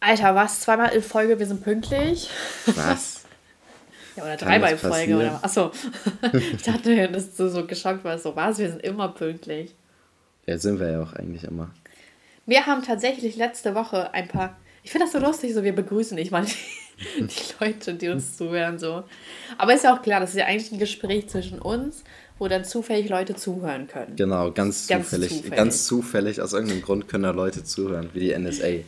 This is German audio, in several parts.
Alter, was? Zweimal in Folge, wir sind pünktlich? Was? ja, oder dreimal in Folge, oder? Achso. ich dachte, dass du so geschockt warst. So, was? Wir sind immer pünktlich. Ja, sind wir ja auch eigentlich immer. Wir haben tatsächlich letzte Woche ein paar. Ich finde das so lustig, so wir begrüßen nicht mal die, die Leute, die uns zuhören. so. Aber ist ja auch klar, das ist ja eigentlich ein Gespräch zwischen uns, wo dann zufällig Leute zuhören können. Genau, ganz, ganz zufällig. zufällig. Ganz zufällig, aus irgendeinem Grund können da Leute zuhören, wie die NSA.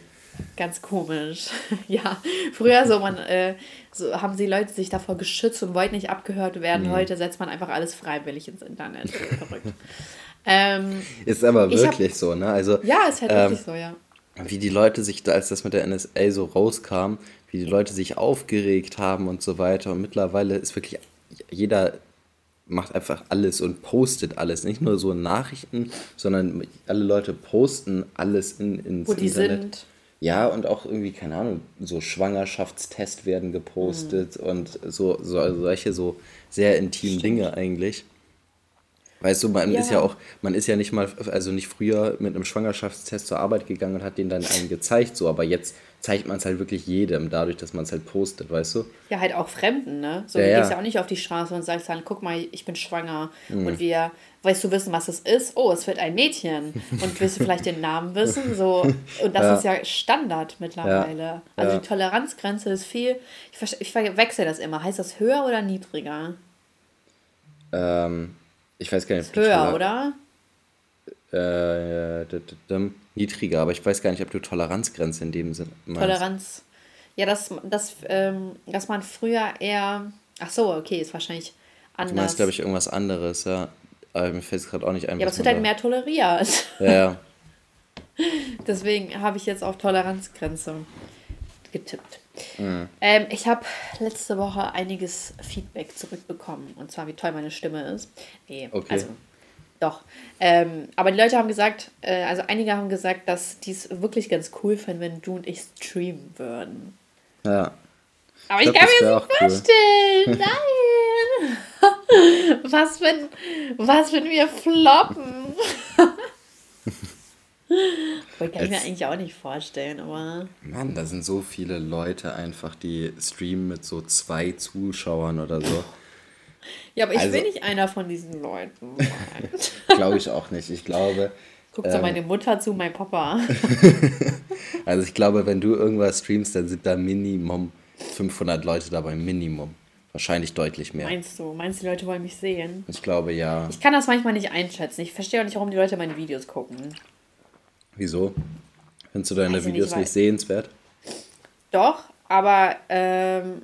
Ganz komisch. ja, früher so, man, äh, so haben sie Leute sich davor geschützt und wollten nicht abgehört werden. Mhm. Heute setzt man einfach alles freiwillig ins Internet. Verrückt. Ähm, ist aber wirklich hab, so, ne? Also, ja, ist halt ähm, wirklich so, ja. Wie die Leute sich, als das mit der NSA so rauskam, wie die Leute sich aufgeregt haben und so weiter. Und mittlerweile ist wirklich jeder macht einfach alles und postet alles. Nicht nur so Nachrichten, sondern alle Leute posten alles in, ins Wo die Internet. sind. Ja, und auch irgendwie, keine Ahnung, so Schwangerschaftstest werden gepostet mhm. und so, so also solche so sehr intimen Stimmt. Dinge eigentlich. Weißt du, man ja. ist ja auch, man ist ja nicht mal, also nicht früher mit einem Schwangerschaftstest zur Arbeit gegangen und hat den dann einen gezeigt, so, aber jetzt zeigt man es halt wirklich jedem, dadurch, dass man es halt postet, weißt du? Ja, halt auch Fremden, ne? So, ja, du gehst ja auch nicht auf die Straße und sagst dann, guck mal, ich bin schwanger mhm. und wir, weißt du wissen, was es ist? Oh, es wird ein Mädchen. Und willst du vielleicht den Namen wissen? So, und das ja. ist ja Standard mittlerweile. Also die Toleranzgrenze ist viel, ich, ich verwechsel das immer. Heißt das höher oder niedriger? Ähm, ich weiß gar nicht. Höher, oder? Äh, niedriger, aber ich weiß gar nicht, ob du Toleranzgrenze in dem Sinne meinst. Toleranz. Ja, dass, dass, ähm, dass man früher eher. Ach so, okay, ist wahrscheinlich anders. Du meinst, glaube ich, irgendwas anderes, ja. Aber mir fällt es gerade auch nicht ein. Ja, aber es wird halt mehr toleriert. Ja, ja. Deswegen habe ich jetzt auf Toleranzgrenze getippt. Mhm. Ähm, ich habe letzte Woche einiges Feedback zurückbekommen. Und zwar, wie toll meine Stimme ist. Nee, okay. also doch. Ähm, aber die Leute haben gesagt, äh, also einige haben gesagt, dass die es wirklich ganz cool fänden, wenn du und ich streamen würden. Ja. Aber ich, ich kann mir das nicht vorstellen. Nein. was, wenn, was, wenn wir floppen? Das kann ich mir eigentlich auch nicht vorstellen, aber. Mann, da sind so viele Leute einfach, die streamen mit so zwei Zuschauern oder so. Ja, aber ich also, bin nicht einer von diesen Leuten. glaube ich auch nicht. Ich glaube. Guckt so ähm, meine Mutter zu, mein Papa. also ich glaube, wenn du irgendwas streamst, dann sind da Minimum 500 Leute dabei. Minimum. Wahrscheinlich deutlich mehr. Meinst du? Meinst du, die Leute wollen mich sehen? Ich glaube ja. Ich kann das manchmal nicht einschätzen. Ich verstehe auch nicht, warum die Leute meine Videos gucken. Wieso? Findest du deine Videos nicht, nicht sehenswert? Doch, aber ähm,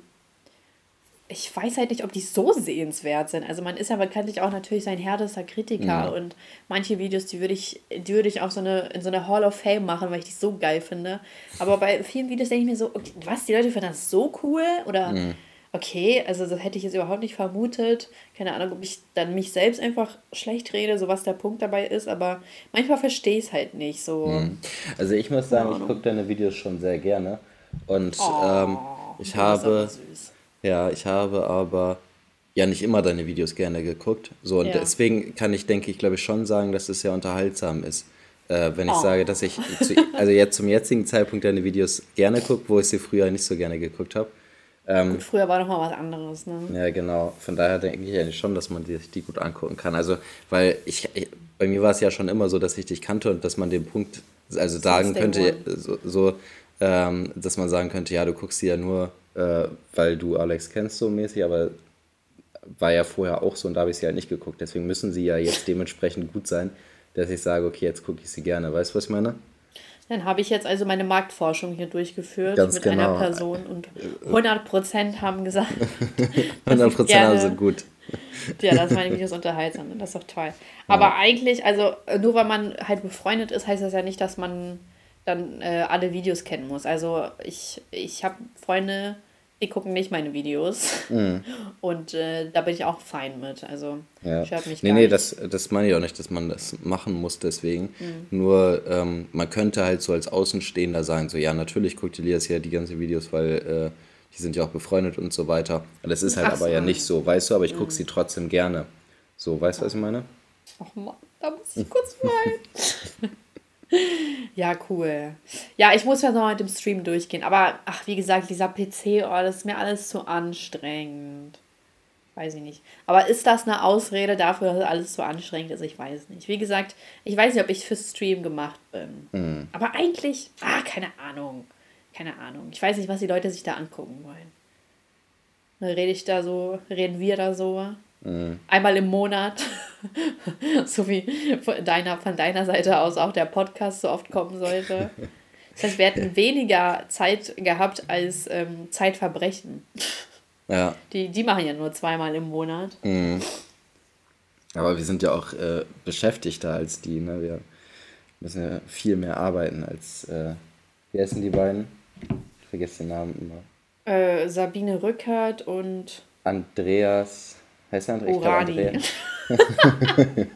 ich weiß halt nicht, ob die so sehenswert sind. Also man ist ja bekanntlich auch natürlich sein härtester Kritiker ja. und manche Videos, die würde ich, die würde ich auch so eine, in so eine Hall of Fame machen, weil ich die so geil finde. Aber bei vielen Videos denke ich mir so, okay, was, die Leute finden das so cool? Oder mhm. okay, also das hätte ich jetzt überhaupt nicht vermutet. Keine Ahnung, ob ich dann mich selbst einfach schlecht rede, so was der Punkt dabei ist, aber manchmal verstehe ich es halt nicht so. Mhm. Also ich muss sagen, ich gucke deine Videos schon sehr gerne. Und oh, ähm, ich habe. Süß ja, ich habe aber ja nicht immer deine Videos gerne geguckt. So, und ja. deswegen kann ich, denke ich, glaube ich, schon sagen, dass es sehr unterhaltsam ist. Äh, wenn ich oh. sage, dass ich zu, also jetzt zum jetzigen Zeitpunkt deine Videos gerne gucke, wo ich sie früher nicht so gerne geguckt habe. Ähm, gut, früher war doch mal was anderes, ne? Ja, genau. Von daher denke ich eigentlich schon, dass man die, die gut angucken kann. Also, weil ich, ich, bei mir war es ja schon immer so, dass ich dich kannte und dass man den Punkt, also sagen könnte, so, so ähm, dass man sagen könnte, ja, du guckst sie ja nur äh, weil du Alex kennst so mäßig, aber war ja vorher auch so und da habe ich sie halt nicht geguckt. Deswegen müssen sie ja jetzt dementsprechend gut sein, dass ich sage, okay, jetzt gucke ich sie gerne. Weißt du, was ich meine? Dann habe ich jetzt also meine Marktforschung hier durchgeführt Ganz mit genau. einer Person und 100% haben gesagt. 100% gerne, haben sind gut. ja, dass meine Videos unterhaltsam sind. Das ist doch toll. Aber ja. eigentlich, also nur weil man halt befreundet ist, heißt das ja nicht, dass man dann äh, alle Videos kennen muss. Also ich, ich habe Freunde, die gucken nicht meine Videos. Mhm. Und äh, da bin ich auch fein mit. Also ja. stört mich nee, nee, nicht. das, das meine ich auch nicht, dass man das machen muss deswegen. Mhm. Nur ähm, man könnte halt so als Außenstehender sagen, so ja, natürlich guckt Elias ja die ganzen Videos, weil äh, die sind ja auch befreundet und so weiter. Das ist halt Ach aber so. ja nicht so, weißt du, aber ich gucke mhm. sie trotzdem gerne. So, weißt du, was ich meine? Ach Mann, da muss ich kurz weinen. Ja, cool. Ja, ich muss ja noch mit dem Stream durchgehen. Aber, ach, wie gesagt, dieser PC, oh, das ist mir alles zu anstrengend. Weiß ich nicht. Aber ist das eine Ausrede dafür, dass alles zu anstrengend ist? Ich weiß nicht. Wie gesagt, ich weiß nicht, ob ich fürs Stream gemacht bin. Mhm. Aber eigentlich, ah, keine Ahnung. Keine Ahnung. Ich weiß nicht, was die Leute sich da angucken wollen. Rede ich da so, reden wir da so. Mhm. Einmal im Monat. so wie von deiner, von deiner Seite aus auch der Podcast so oft kommen sollte. Das heißt, wir hätten weniger Zeit gehabt als ähm, Zeitverbrechen. Ja. Die, die machen ja nur zweimal im Monat. Mhm. Aber wir sind ja auch äh, beschäftigter als die. Ne? Wir müssen ja viel mehr arbeiten als. Äh, wie heißen die beiden? Ich vergesse den Namen immer. Äh, Sabine Rückert und. Andreas. Heißt er Andreas? Urani. Andreas.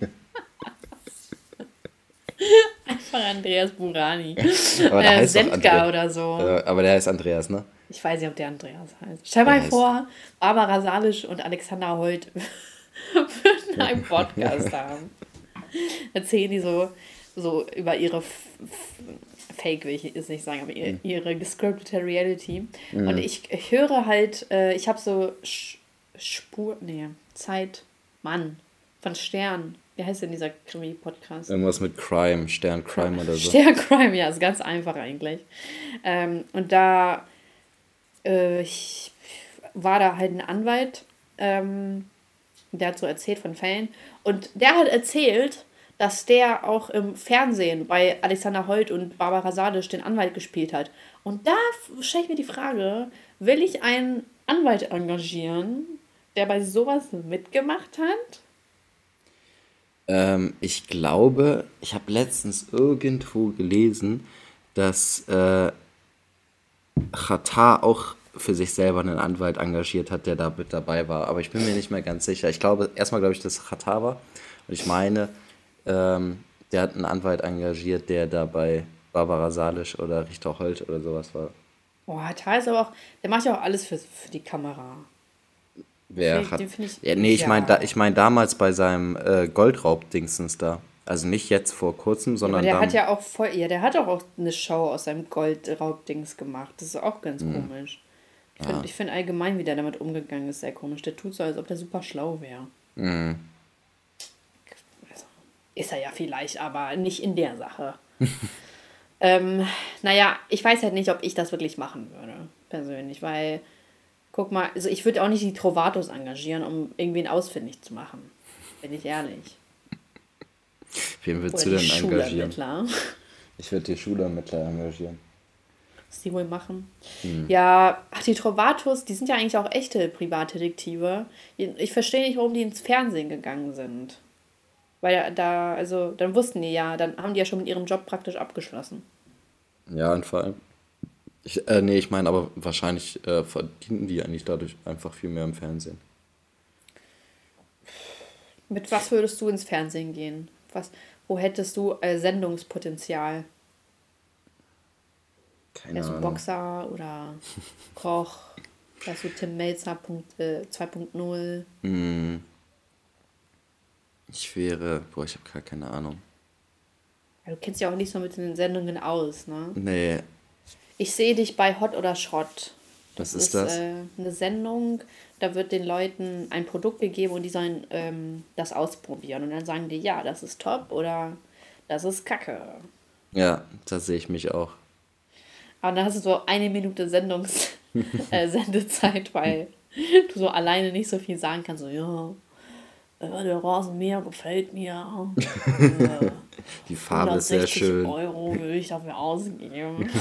Einfach Andreas Burani. äh, Sendka oder so. Äh, aber der heißt Andreas, ne? Ich weiß nicht, ob der Andreas heißt. Stell mal vor, Barbara Salisch und Alexander Holt würden einen Podcast haben. Erzählen die so, so über ihre Fake, will ich jetzt nicht sagen, aber ihre, mhm. ihre gescriptete Reality. Mhm. Und ich, ich höre halt, äh, ich habe so Sch Spur, nee, Zeit, Mann, von Stern. Wie heißt denn dieser Krimi-Podcast? Irgendwas mit Crime, Stern Crime oder so. Stern Crime, ja, ist ganz einfach eigentlich. Ähm, und da äh, ich war da halt ein Anwalt, ähm, der hat so erzählt von Fällen. Und der hat erzählt, dass der auch im Fernsehen bei Alexander Holt und Barbara Sadisch den Anwalt gespielt hat. Und da stelle ich mir die Frage, will ich einen Anwalt engagieren, der bei sowas mitgemacht hat? Ähm, ich glaube, ich habe letztens irgendwo gelesen, dass äh, Qatar auch für sich selber einen Anwalt engagiert hat, der da mit dabei war. Aber ich bin mir nicht mehr ganz sicher. Ich glaube, erstmal glaube ich, dass Qatar war. Und ich meine, ähm, der hat einen Anwalt engagiert, der da bei Barbara Salisch oder Richter Holt oder sowas war. Boah, Qatar ist aber auch, der macht ja auch alles für, für die Kamera. Wer hat. Ich, ja, nee, ich ja. meine da, ich mein damals bei seinem äh, Goldraub-Dingsens da. Also nicht jetzt vor kurzem, sondern. Ja, der hat ja auch voll. Ja, der hat auch, auch eine Show aus seinem Goldraub-Dings gemacht. Das ist auch ganz mhm. komisch. Ich finde find allgemein, wie der damit umgegangen ist, sehr komisch. Der tut so, als ob der super schlau wäre. Mhm. Also, ist er ja vielleicht, aber nicht in der Sache. ähm, naja, ich weiß halt nicht, ob ich das wirklich machen würde, persönlich, weil, guck mal, also ich würde auch nicht die Trovatos engagieren, um irgendwen ausfindig zu machen. Bin ich ehrlich. Wen würdest Oder du denn engagieren? Ich würde die Schulermittler engagieren. Was die wohl machen? Hm. Ja, ach, die Trovatos, die sind ja eigentlich auch echte Privatdetektive. Ich verstehe nicht, warum die ins Fernsehen gegangen sind. Weil da, also, dann wussten die ja, dann haben die ja schon mit ihrem Job praktisch abgeschlossen. Ja, und vor allem. Ich, äh, nee, ich meine, aber wahrscheinlich äh, verdienen die eigentlich dadurch einfach viel mehr im Fernsehen. Mit was würdest du ins Fernsehen gehen? Was, wo hättest du äh, Sendungspotenzial? Keine Wärst du Boxer oder Koch? Wärst du Tim Melzer äh, 2.0? Mm. Ich wäre, boah, ich habe gar keine Ahnung. Ja, du kennst ja auch nicht so mit den Sendungen aus, ne? Nee. Ich sehe dich bei Hot oder Schrott. Das Was ist, das? Äh, eine Sendung, da wird den Leuten ein Produkt gegeben und die sollen ähm, das ausprobieren. Und dann sagen die, ja, das ist top oder das ist kacke. Ja, das sehe ich mich auch. Aber dann hast du so eine Minute Sendungs äh, Sendezeit, weil du so alleine nicht so viel sagen kannst. So, ja, äh, der Rasenmäher gefällt mir. Die Farbe ist sehr schön. Euro würde ich dafür ausgeben.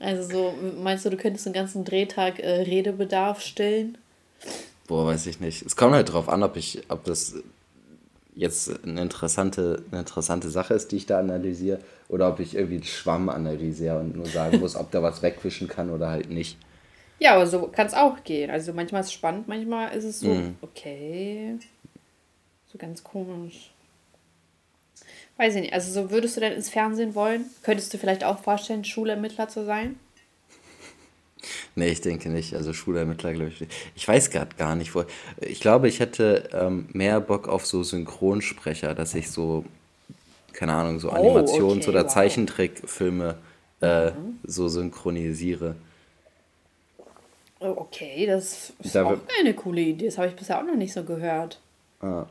Also so, meinst du, du könntest den ganzen Drehtag äh, Redebedarf stillen? Boah, weiß ich nicht. Es kommt halt drauf an, ob ich, ob das jetzt eine interessante, eine interessante Sache ist, die ich da analysiere, oder ob ich irgendwie den Schwamm analysiere und nur sagen muss, ob der was wegwischen kann oder halt nicht. Ja, aber so kann es auch gehen. Also manchmal ist es spannend, manchmal ist es so, mm. okay, so ganz komisch. Weiß ich nicht. Also so würdest du denn ins Fernsehen wollen? Könntest du vielleicht auch vorstellen, Schulermittler zu sein? Nee, ich denke nicht. Also Schulermittler, glaube ich. Ich weiß gerade gar nicht, wo. Ich glaube, ich hätte ähm, mehr Bock auf so Synchronsprecher, dass ich so keine Ahnung, so Animations- oh, okay, oder wow. Zeichentrickfilme äh, mhm. so synchronisiere. Oh, okay, das ist da auch eine coole Idee. Das habe ich bisher auch noch nicht so gehört. Ah.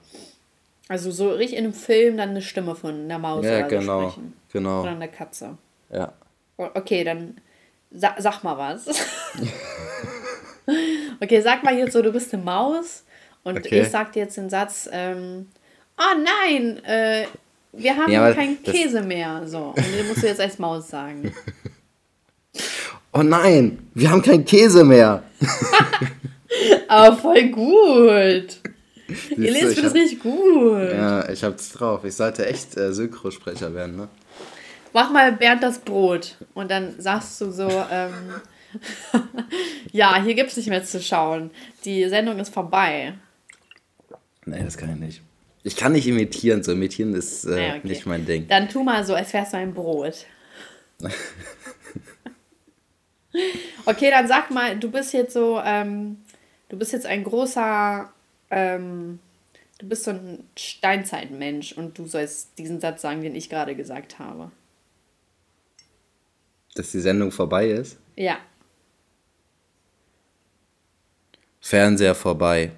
Also so richtig in einem Film dann eine Stimme von einer Maus ja, oder genau, sprechen. Genau. Oder einer Katze. Ja. Okay, dann sa sag mal was. okay, sag mal jetzt so, du bist eine Maus und okay. ich sag dir jetzt den Satz, ähm, oh nein, äh, wir haben ja, keinen Käse mehr. So, und den musst du jetzt als Maus sagen. Oh nein, wir haben keinen Käse mehr. Aber voll gut. Ihr lest das richtig gut. Ja, ich hab's drauf. Ich sollte echt äh, Synchrosprecher werden, ne? Mach mal Bernd das Brot. Und dann sagst du so, ähm, ja, hier gibt's nicht mehr zu schauen. Die Sendung ist vorbei. Nee, das kann ich nicht. Ich kann nicht imitieren, so imitieren ist äh, ja, okay. nicht mein Ding. Dann tu mal so, als wärst du ein Brot. okay, dann sag mal, du bist jetzt so, ähm, du bist jetzt ein großer, ähm, du bist so ein Steinzeitmensch und du sollst diesen Satz sagen, den ich gerade gesagt habe. Dass die Sendung vorbei ist? Ja. Fernseher vorbei.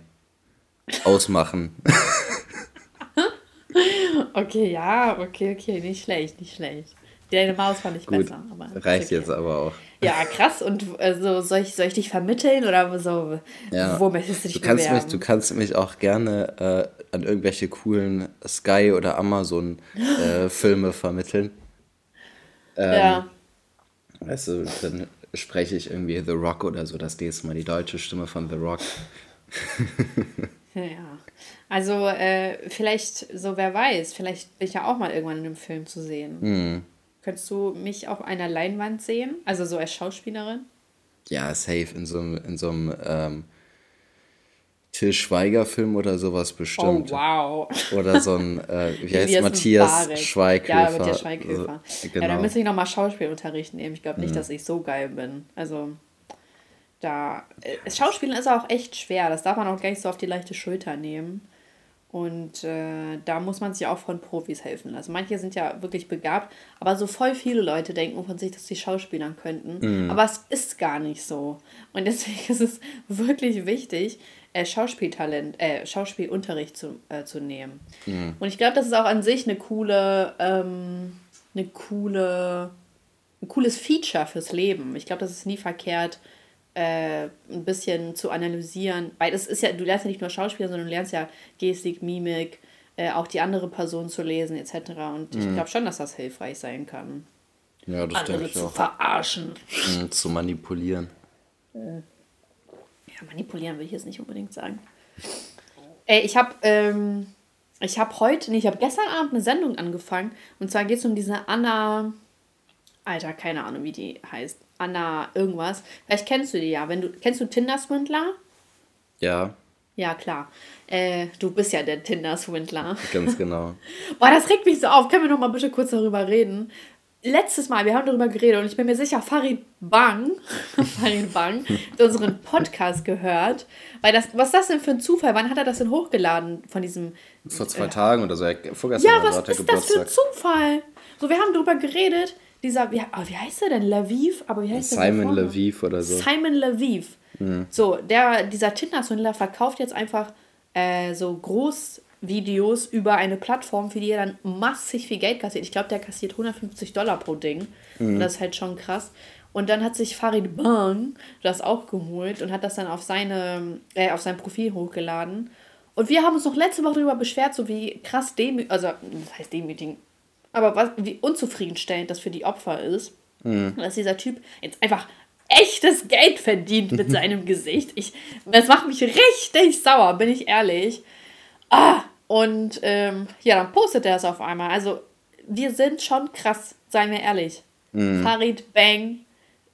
Ausmachen. okay, ja, okay, okay, nicht schlecht, nicht schlecht. Deine Maus fand ich Gut, besser. Aber reicht okay. jetzt aber auch. Ja, krass. Und also, soll, ich, soll ich dich vermitteln oder so? Ja. Wo möchtest du dich du kannst bewerben? Mich, du kannst mich auch gerne äh, an irgendwelche coolen Sky- oder Amazon-Filme äh, vermitteln. Ähm, ja. Weißt du, dann spreche ich irgendwie The Rock oder so das nächste Mal die deutsche Stimme von The Rock. ja. Also äh, vielleicht, so wer weiß, vielleicht bin ich ja auch mal irgendwann in einem Film zu sehen. Mhm. Könntest du mich auf einer Leinwand sehen? Also so als Schauspielerin? Ja, safe. In so einem, in so einem ähm, Till Schweiger-Film oder sowas bestimmt. Oh, wow. Oder so ein, äh, wie heißt Matthias Schweighöfer. Ja, Matthias Schweighöfer. Also, genau. Ja, da müsste ich nochmal Schauspielunterricht nehmen. Ich glaube nicht, mhm. dass ich so geil bin. Also da, äh, Schauspielen ist auch echt schwer. Das darf man auch gar nicht so auf die leichte Schulter nehmen. Und äh, da muss man sich auch von Profis helfen lassen. Manche sind ja wirklich begabt, aber so voll viele Leute denken von sich, dass sie Schauspielern könnten. Mhm. Aber es ist gar nicht so. Und deswegen ist es wirklich wichtig, äh, Schauspieltalent, äh, Schauspielunterricht zu, äh, zu nehmen. Mhm. Und ich glaube, das ist auch an sich eine coole, ähm, eine coole, ein cooles Feature fürs Leben. Ich glaube, das ist nie verkehrt, äh, ein bisschen zu analysieren, weil es ist ja, du lernst ja nicht nur Schauspieler, sondern du lernst ja Gestik, Mimik, äh, auch die andere Person zu lesen, etc. Und ich mhm. glaube schon, dass das hilfreich sein kann. Ja, das andere denke ich zu auch. verarschen. Mhm, zu manipulieren. Äh. Ja, manipulieren will ich jetzt nicht unbedingt sagen. Ey, ich habe ähm, ich habe heute, nee, ich habe gestern Abend eine Sendung angefangen. Und zwar geht es um diese Anna, Alter, keine Ahnung, wie die heißt. Anna irgendwas. Vielleicht kennst du die ja. Wenn du, kennst du Tinder-Swindler? Ja. Ja, klar. Äh, du bist ja der Tinder-Swindler. Ganz genau. Boah, das regt mich so auf. Können wir noch mal bitte kurz darüber reden? Letztes Mal, wir haben darüber geredet und ich bin mir sicher, Farid Bang, Farid Bang, hat unseren Podcast gehört. Weil das, was ist das denn für ein Zufall? Wann hat er das denn hochgeladen von diesem. Vor zwei äh, Tagen oder so. Vorgestern ja, was ist das für ein Zufall? So, wir haben darüber geredet dieser, wie, oh, wie heißt er denn? Laviv? Aber wie heißt Simon der Laviv oder so. Simon Laviv. Mhm. So, der, dieser Tinder-Swindler verkauft jetzt einfach äh, so Großvideos über eine Plattform, für die er dann massig viel Geld kassiert. Ich glaube, der kassiert 150 Dollar pro Ding. Mhm. Und das ist halt schon krass. Und dann hat sich Farid Bang das auch geholt und hat das dann auf, seine, äh, auf sein Profil hochgeladen. Und wir haben uns noch letzte Woche darüber beschwert, so wie krass demütigend, also das heißt demütigend, aber was, wie unzufriedenstellend das für die Opfer ist, mhm. dass dieser Typ jetzt einfach echtes Geld verdient mit seinem Gesicht. Ich, das macht mich richtig sauer, bin ich ehrlich. Ah, und ähm, ja, dann postet er es auf einmal. Also, wir sind schon krass, seien wir ehrlich. Mhm. Farid Bang,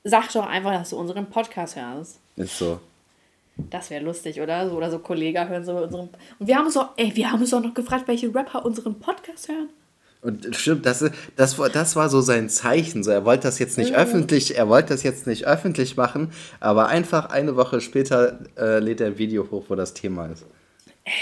sag doch einfach, dass du unseren Podcast hörst. Ist so. Das wäre lustig, oder? So, oder so Kollegen hören so unseren. Und wir haben uns auch, ey, wir haben uns auch noch gefragt, welche Rapper unseren Podcast hören. Und stimmt, das, das, das war so sein Zeichen. So, er wollte das jetzt nicht mhm. öffentlich, er wollte das jetzt nicht öffentlich machen, aber einfach eine Woche später äh, lädt er ein Video hoch, wo das Thema ist. Ey,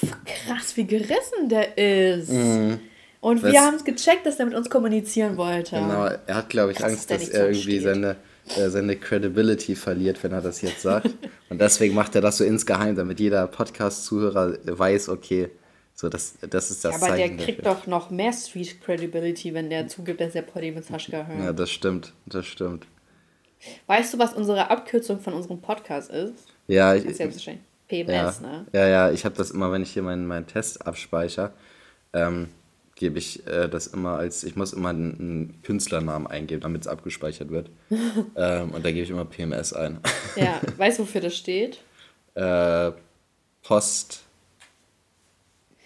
wie krass, wie gerissen der ist. Mhm. Und wir haben es gecheckt, dass er mit uns kommunizieren wollte. Genau, er hat, glaube ich, Krass, Angst, dass, dass er irgendwie seine, äh, seine Credibility verliert, wenn er das jetzt sagt. Und deswegen macht er das so insgeheim, damit jeder Podcast-Zuhörer weiß, okay, so, das, das ist das ja, aber Zeichen der kriegt dafür. doch noch mehr Street Credibility, wenn der zugibt, dass er Poddy mit Saschka hört. Ja, das stimmt, das stimmt. Weißt du, was unsere Abkürzung von unserem Podcast ist? Ja, ich, ja PMS, ja, ne? Ja, ja, ich habe das immer, wenn ich hier meinen, meinen Test abspeichere, ähm, gebe ich äh, das immer als, ich muss immer einen, einen Künstlernamen eingeben, damit es abgespeichert wird. ähm, und da gebe ich immer PMS ein. ja, weißt du, wofür das steht? Äh, Post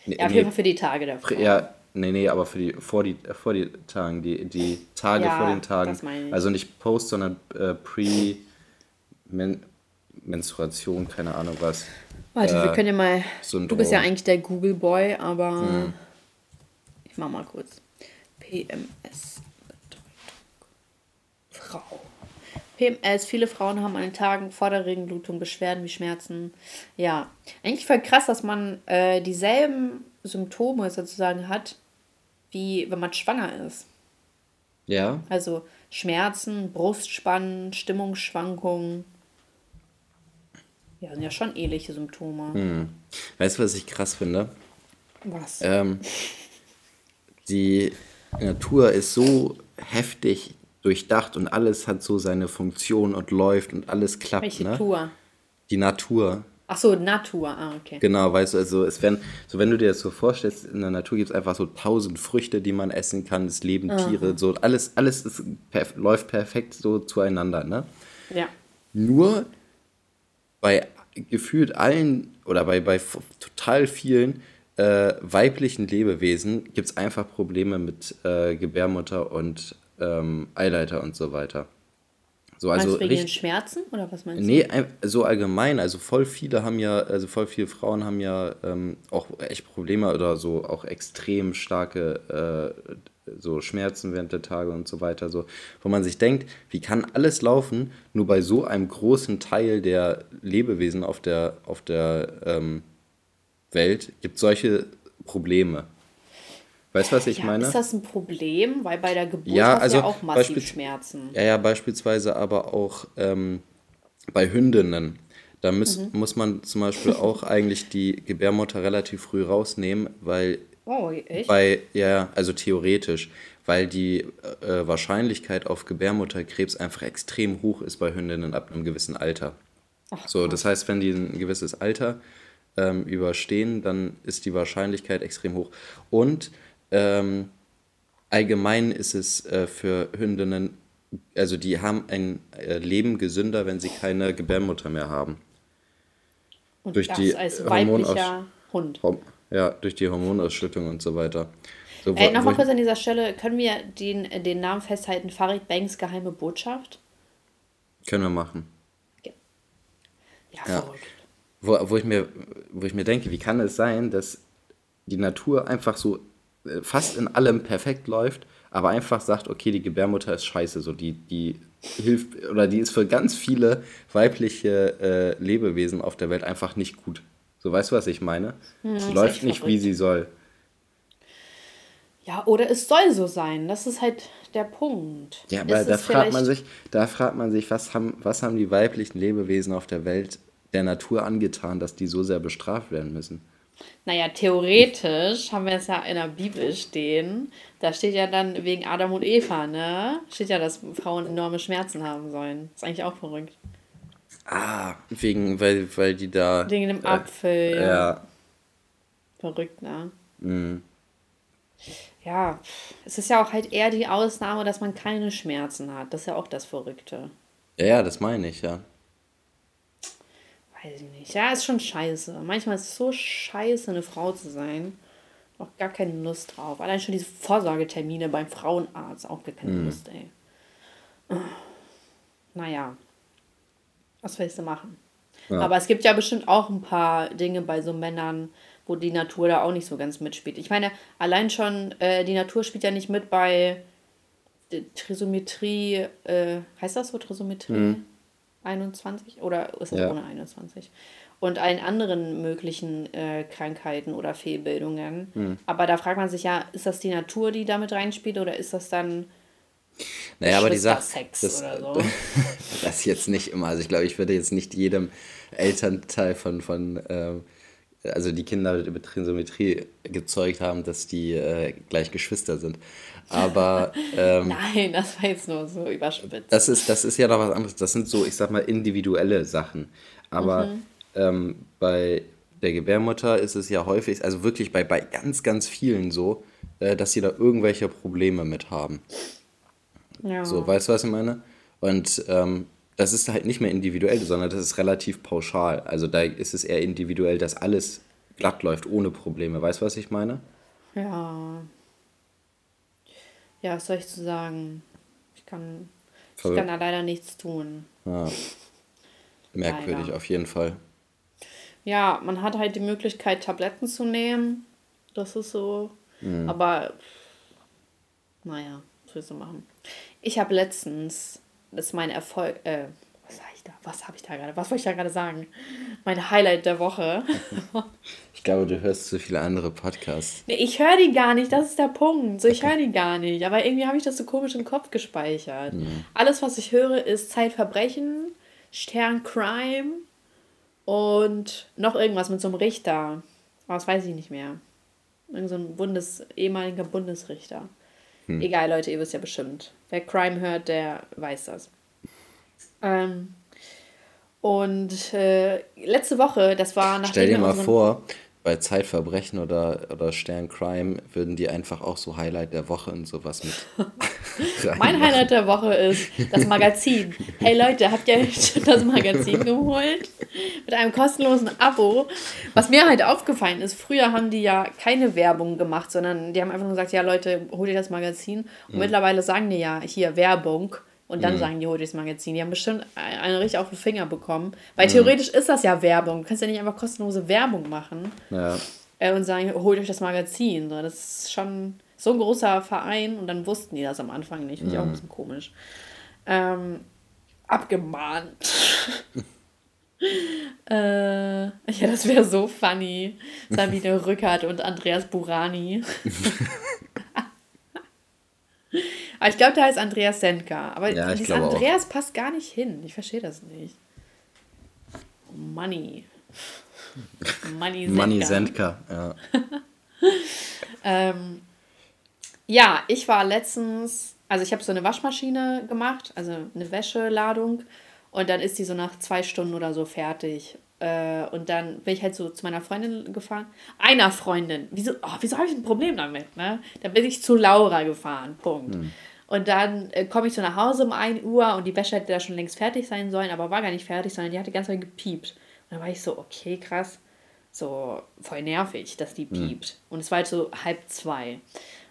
Nee, ja, auf jeden Fall für die Tage Frau. Ja, nee, nee, aber für die, vor die, vor die Tagen, die, die Tage ja, vor den Tagen. Also nicht Post, sondern äh, Pre-Menstruation, keine Ahnung was. Warte, äh, wir können ja mal. Syndrom. Du bist ja eigentlich der Google-Boy, aber hm. ich mach mal kurz. PMS. Frau. PMS, viele Frauen haben an den Tagen vor der Regenblutung Beschwerden wie Schmerzen. Ja, eigentlich voll krass, dass man äh, dieselben Symptome sozusagen hat, wie wenn man schwanger ist. Ja. Also Schmerzen, Brustspannen, Stimmungsschwankungen. Ja, sind ja schon ähnliche Symptome. Hm. Weißt du, was ich krass finde? Was? Ähm, die Natur ist so heftig durchdacht und alles hat so seine Funktion und läuft und alles klappt. Welche ne? Natur? Die Natur. Ach so, Natur, ah, okay. Genau, weißt du, also es werden, so wenn du dir das so vorstellst, in der Natur gibt es einfach so tausend Früchte, die man essen kann, es leben Tiere, so alles, alles ist, perf läuft perfekt so zueinander, ne? Ja. Nur bei gefühlt allen oder bei, bei total vielen äh, weiblichen Lebewesen gibt es einfach Probleme mit äh, Gebärmutter und ähm, Eileiter und so weiter. So, also meinst du wegen richtig, Schmerzen oder was meinst du? Nee, so allgemein. Also voll viele haben ja, also voll viele Frauen haben ja ähm, auch echt Probleme oder so auch extrem starke äh, so Schmerzen während der Tage und so weiter. So, wo man sich denkt, wie kann alles laufen, nur bei so einem großen Teil der Lebewesen auf der, auf der ähm, Welt gibt solche Probleme. Weißt du, was ich ja, meine? Ist das ein Problem? Weil bei der Geburt ja, hast also ja auch massiv Schmerzen. Ja, ja, beispielsweise aber auch ähm, bei Hündinnen. Da muss, mhm. muss man zum Beispiel auch eigentlich die Gebärmutter relativ früh rausnehmen, weil oh, echt? bei, ja, also theoretisch, weil die äh, Wahrscheinlichkeit auf Gebärmutterkrebs einfach extrem hoch ist bei Hündinnen ab einem gewissen Alter. Ach, so, das heißt, wenn die ein gewisses Alter ähm, überstehen, dann ist die Wahrscheinlichkeit extrem hoch. Und ähm, allgemein ist es äh, für Hündinnen, also die haben ein äh, Leben gesünder, wenn sie keine Gebärmutter mehr haben. Und durch das die als weiblicher Hund. Ja, durch die Hormonausschüttung und so weiter. So, Ey, Nochmal kurz an dieser Stelle, können wir den, den Namen festhalten, Farid Banks geheime Botschaft? Können wir machen. Ja, ja, ja. verrückt. Wo, wo, ich mir, wo ich mir denke, wie kann es sein, dass die Natur einfach so fast in allem perfekt läuft, aber einfach sagt, okay, die Gebärmutter ist scheiße, so die, die hilft oder die ist für ganz viele weibliche äh, Lebewesen auf der Welt einfach nicht gut. So weißt du, was ich meine? Hm, sie läuft nicht, verrückt. wie sie soll. Ja, oder es soll so sein. Das ist halt der Punkt. Ja, aber da fragt man sich, da fragt man sich, was haben, was haben die weiblichen Lebewesen auf der Welt der Natur angetan, dass die so sehr bestraft werden müssen? Naja, theoretisch haben wir es ja in der Bibel stehen. Da steht ja dann wegen Adam und Eva, ne? Steht ja, dass Frauen enorme Schmerzen haben sollen. Ist eigentlich auch verrückt. Ah, wegen, weil, weil die da. Wegen dem äh, Apfel. Ja. Verrückt, ne? Mhm. Ja, es ist ja auch halt eher die Ausnahme, dass man keine Schmerzen hat. Das ist ja auch das Verrückte. Ja, ja das meine ich, ja weiß ich nicht. Ja, ist schon scheiße. Manchmal ist es so scheiße, eine Frau zu sein. Auch gar keine Lust drauf. Allein schon diese Vorsorgetermine beim Frauenarzt, auch gar keine mhm. Lust, ey. Naja. Was willst du machen? Ja. Aber es gibt ja bestimmt auch ein paar Dinge bei so Männern, wo die Natur da auch nicht so ganz mitspielt. Ich meine, allein schon, äh, die Natur spielt ja nicht mit bei Trisometrie, äh, heißt das so, Trisometrie? Mhm. 21 oder ist das ja. ohne 21? und allen anderen möglichen äh, Krankheiten oder Fehlbildungen. Hm. Aber da fragt man sich ja, ist das die Natur, die damit reinspielt oder ist das dann naja, aber die Sache, das, oder so? das jetzt nicht immer. Also ich glaube, ich würde jetzt nicht jedem Elternteil von, von ähm, also die Kinder mit Trisommetrie gezeugt haben, dass die äh, gleich Geschwister sind. Aber ähm, nein, das war jetzt nur so überspitzt. Das ist, das ist ja noch was anderes. Das sind so, ich sag mal, individuelle Sachen. Aber mhm. ähm, bei der Gebärmutter ist es ja häufig, also wirklich bei, bei ganz, ganz vielen so, äh, dass sie da irgendwelche Probleme mit haben. Ja. So, weißt du, was ich meine? Und ähm, das ist halt nicht mehr individuell, sondern das ist relativ pauschal. Also da ist es eher individuell, dass alles glatt läuft ohne Probleme. Weißt du, was ich meine? Ja. Ja, was soll ich zu sagen? Ich kann, ich kann da leider nichts tun. Ja. Merkwürdig, leider. auf jeden Fall. Ja, man hat halt die Möglichkeit, Tabletten zu nehmen. Das ist so. Mhm. Aber naja, was willst du machen? Ich habe letztens, ist mein Erfolg, äh, was sag ich da? Was habe ich da gerade? Was wollte ich da gerade sagen? Mein Highlight der Woche. ich glaube, du hörst zu viele andere Podcasts. Nee, ich höre die gar nicht, das ist der Punkt. So, ich höre die gar nicht. Aber irgendwie habe ich das so komisch im Kopf gespeichert. Mhm. Alles, was ich höre, ist Zeitverbrechen, Sterncrime und noch irgendwas mit so einem Richter. Aber das weiß ich nicht mehr. Irgend so ein Bundes, ehemaliger Bundesrichter. Hm. Egal, Leute, ihr wisst ja bestimmt. Wer Crime hört, der weiß das. Ähm, und äh, letzte Woche, das war nach Stell dir mal vor, bei Zeitverbrechen oder, oder Sterncrime würden die einfach auch so Highlight der Woche und sowas mit. mein Highlight der Woche ist das Magazin. Hey Leute, habt ihr das Magazin geholt? Mit einem kostenlosen Abo. Was mir halt aufgefallen ist, früher haben die ja keine Werbung gemacht, sondern die haben einfach nur gesagt, ja Leute, hol dir das Magazin. Und mhm. mittlerweile sagen die ja hier Werbung. Und dann mhm. sagen die, hol das Magazin. Die haben bestimmt einen richtig auf den Finger bekommen. Weil mhm. theoretisch ist das ja Werbung. Du kannst ja nicht einfach kostenlose Werbung machen. Ja. Äh, und sagen, holt euch das Magazin. So, das ist schon so ein großer Verein. Und dann wussten die das am Anfang nicht. Finde ich auch ein mhm. bisschen komisch. Ähm, abgemahnt. äh, ja, das wäre so funny. Sabine Rückert und Andreas Burani. Aber ich glaube, der heißt Andreas Senka. Aber ja, dieses Andreas auch. passt gar nicht hin. Ich verstehe das nicht. Money. Money Senka. Money Senka, ja. ähm, ja, ich war letztens, also ich habe so eine Waschmaschine gemacht, also eine Wäscheladung. Und dann ist die so nach zwei Stunden oder so fertig. Äh, und dann bin ich halt so zu meiner Freundin gefahren. Einer Freundin. Wieso, oh, wieso habe ich ein Problem damit? Ne? Dann bin ich zu Laura gefahren. Punkt. Hm. Und dann äh, komme ich so nach Hause um 1 Uhr und die Wäsche hätte da schon längst fertig sein sollen, aber war gar nicht fertig, sondern die hat die ganze Zeit gepiept. Und dann war ich so, okay, krass. So voll nervig, dass die hm. piept. Hm. Und es war halt so halb zwei.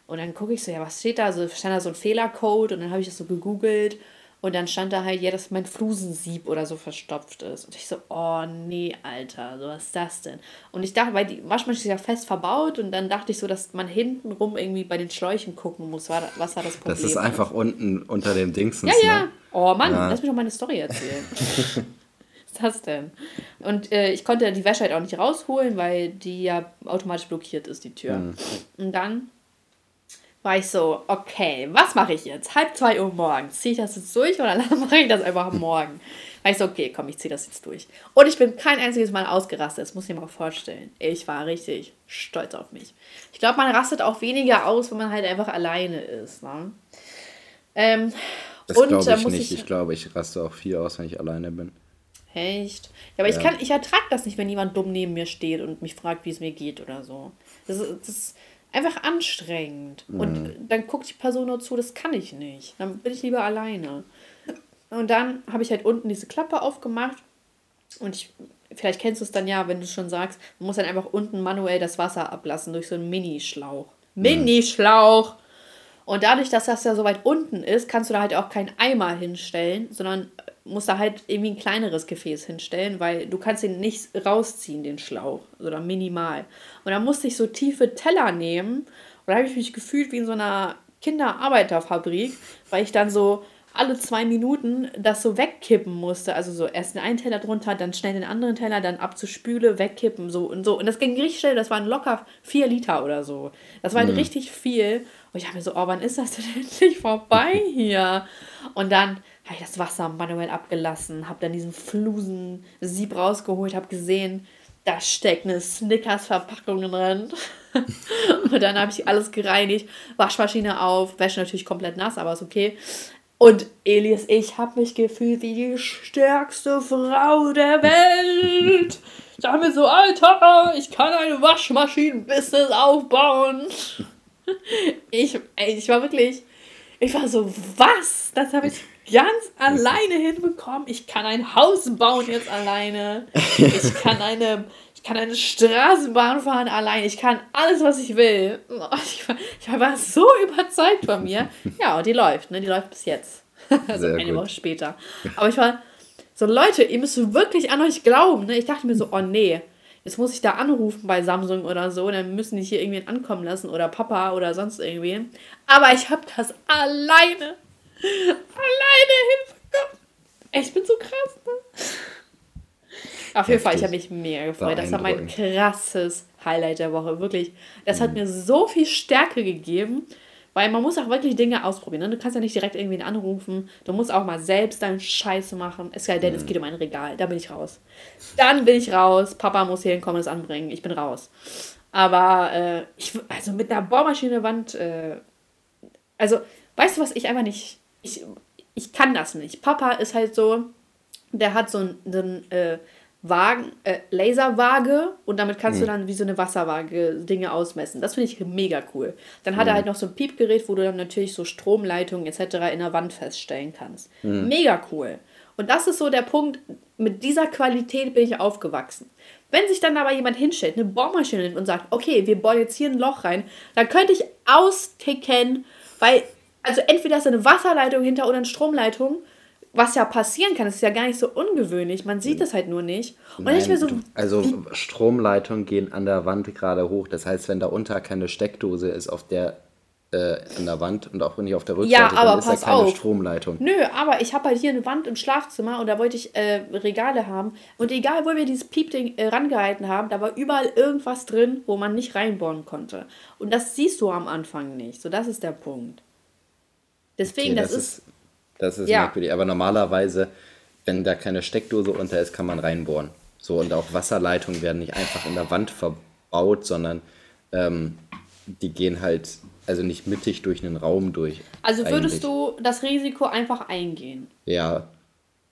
Und dann gucke ich so, ja, was steht da? So stand da so ein Fehlercode und dann habe ich das so gegoogelt und dann stand da halt, ja, dass mein Flusensieb oder so verstopft ist. Und ich so, oh nee, Alter, so was ist das denn? Und ich dachte, weil die Waschmaschine ist ja fest verbaut und dann dachte ich so, dass man hinten rum irgendwie bei den Schläuchen gucken muss, was war das Problem. Das ist einfach unten unter dem Dingsens. Ja, ja. Ne? Oh Mann, ja. lass mich doch meine Story erzählen. was ist das denn? Und äh, ich konnte die Wäsche halt auch nicht rausholen, weil die ja automatisch blockiert ist, die Tür. Mhm. Und dann war ich so, okay, was mache ich jetzt? Halb zwei Uhr morgens. Ziehe ich das jetzt durch oder mache ich das einfach morgen? War ich so, okay, komm, ich ziehe das jetzt durch. Und ich bin kein einziges Mal ausgerastet, das muss ich mir mal vorstellen. Ich war richtig stolz auf mich. Ich glaube, man rastet auch weniger aus, wenn man halt einfach alleine ist. Ne? Ähm, das glaube ich nicht. Ich, ich glaube, ich raste auch viel aus, wenn ich alleine bin. Echt? Ja, aber ja. ich kann, ich ertrage das nicht, wenn jemand dumm neben mir steht und mich fragt, wie es mir geht oder so. Das, das, einfach anstrengend. Mhm. Und dann guckt die Person nur zu, das kann ich nicht. Dann bin ich lieber alleine. Und dann habe ich halt unten diese Klappe aufgemacht und ich, vielleicht kennst du es dann ja, wenn du schon sagst, man muss dann einfach unten manuell das Wasser ablassen durch so einen Minischlauch. Mhm. Minischlauch! Und dadurch, dass das ja so weit unten ist, kannst du da halt auch keinen Eimer hinstellen, sondern musst da halt irgendwie ein kleineres Gefäß hinstellen, weil du kannst den nicht rausziehen, den Schlauch, oder minimal. Und dann musste ich so tiefe Teller nehmen und da habe ich mich gefühlt wie in so einer Kinderarbeiterfabrik, weil ich dann so alle zwei Minuten das so wegkippen musste. Also so erst den einen Teller drunter, dann schnell den anderen Teller, dann ab zur Spüle, wegkippen, so und so. Und das ging richtig schnell, das waren locker vier Liter oder so. Das war mhm. richtig viel. Und ich habe mir so, oh, wann ist das denn endlich vorbei hier? Und dann habe ich das Wasser manuell abgelassen, habe dann diesen Flusen-Sieb rausgeholt, habe gesehen, da steckt eine Snickers-Verpackung drin. und dann habe ich alles gereinigt, Waschmaschine auf, Wäsche natürlich komplett nass, aber ist okay. Und Elias, ich habe mich gefühlt wie die stärkste Frau der Welt. Ich dachte mir so, Alter, ich kann ein Waschmaschinen-Business aufbauen. Ich, ich war wirklich, ich war so, was? Das habe ich ganz alleine hinbekommen. Ich kann ein Haus bauen jetzt alleine. Ich kann eine kann eine Straßenbahn fahren allein. Ich kann alles, was ich will. Ich war, ich war so überzeugt von mir. Ja, und die läuft, ne? Die läuft bis jetzt. also Sehr eine gut. Woche später. Aber ich war so, Leute, ihr müsst wirklich an euch glauben. Ne? Ich dachte mir so, oh nee, jetzt muss ich da anrufen bei Samsung oder so. Dann müssen die hier irgendwen ankommen lassen oder Papa oder sonst irgendwen. Aber ich habe das alleine, alleine hinbekommen. Ich bin so krass, ne? Auf jeden Fall, ich habe mich mega gefreut. Das war mein krasses Highlight der Woche. Wirklich. Das hat mhm. mir so viel Stärke gegeben, weil man muss auch wirklich Dinge ausprobieren. Ne? Du kannst ja nicht direkt irgendwen anrufen. Du musst auch mal selbst deinen Scheiße machen. Es mhm. es geht um ein Regal. Da bin ich raus. Dann bin ich raus. Papa muss hier hinkommen, das anbringen. Ich bin raus. Aber äh, ich, also mit einer Bohrmaschine Wand, äh, also weißt du was, ich einfach nicht, ich, ich kann das nicht. Papa ist halt so, der hat so ein, so ein äh, Wagen, äh, Laserwaage und damit kannst mhm. du dann wie so eine Wasserwaage Dinge ausmessen. Das finde ich mega cool. Dann hat mhm. er halt noch so ein Piepgerät, wo du dann natürlich so Stromleitungen etc. in der Wand feststellen kannst. Mhm. Mega cool. Und das ist so der Punkt, mit dieser Qualität bin ich aufgewachsen. Wenn sich dann aber jemand hinstellt, eine Bohrmaschine nimmt und sagt, okay, wir bohren jetzt hier ein Loch rein, dann könnte ich austicken, weil, also entweder ist eine Wasserleitung hinter oder eine Stromleitung was ja passieren kann, ist ja gar nicht so ungewöhnlich. Man sieht es halt nur nicht. Und Nein, ich mir so, also Stromleitungen gehen an der Wand gerade hoch. Das heißt, wenn da unter keine Steckdose ist auf der äh, an der Wand und auch nicht auf der Rückseite, ja, aber dann ist pass da keine auf. Stromleitung. Nö, aber ich habe halt hier eine Wand im Schlafzimmer und da wollte ich äh, Regale haben. Und egal, wo wir dieses Piepding äh, rangehalten haben, da war überall irgendwas drin, wo man nicht reinbohren konnte. Und das siehst du am Anfang nicht. So, das ist der Punkt. Deswegen, okay, das, das, ist das ist ja. merkwürdig. Aber normalerweise, wenn da keine Steckdose unter ist, kann man reinbohren. So, und auch Wasserleitungen werden nicht einfach in der Wand verbaut, sondern ähm, die gehen halt, also nicht mittig durch einen Raum durch. Also würdest eigentlich. du das Risiko einfach eingehen? Ja.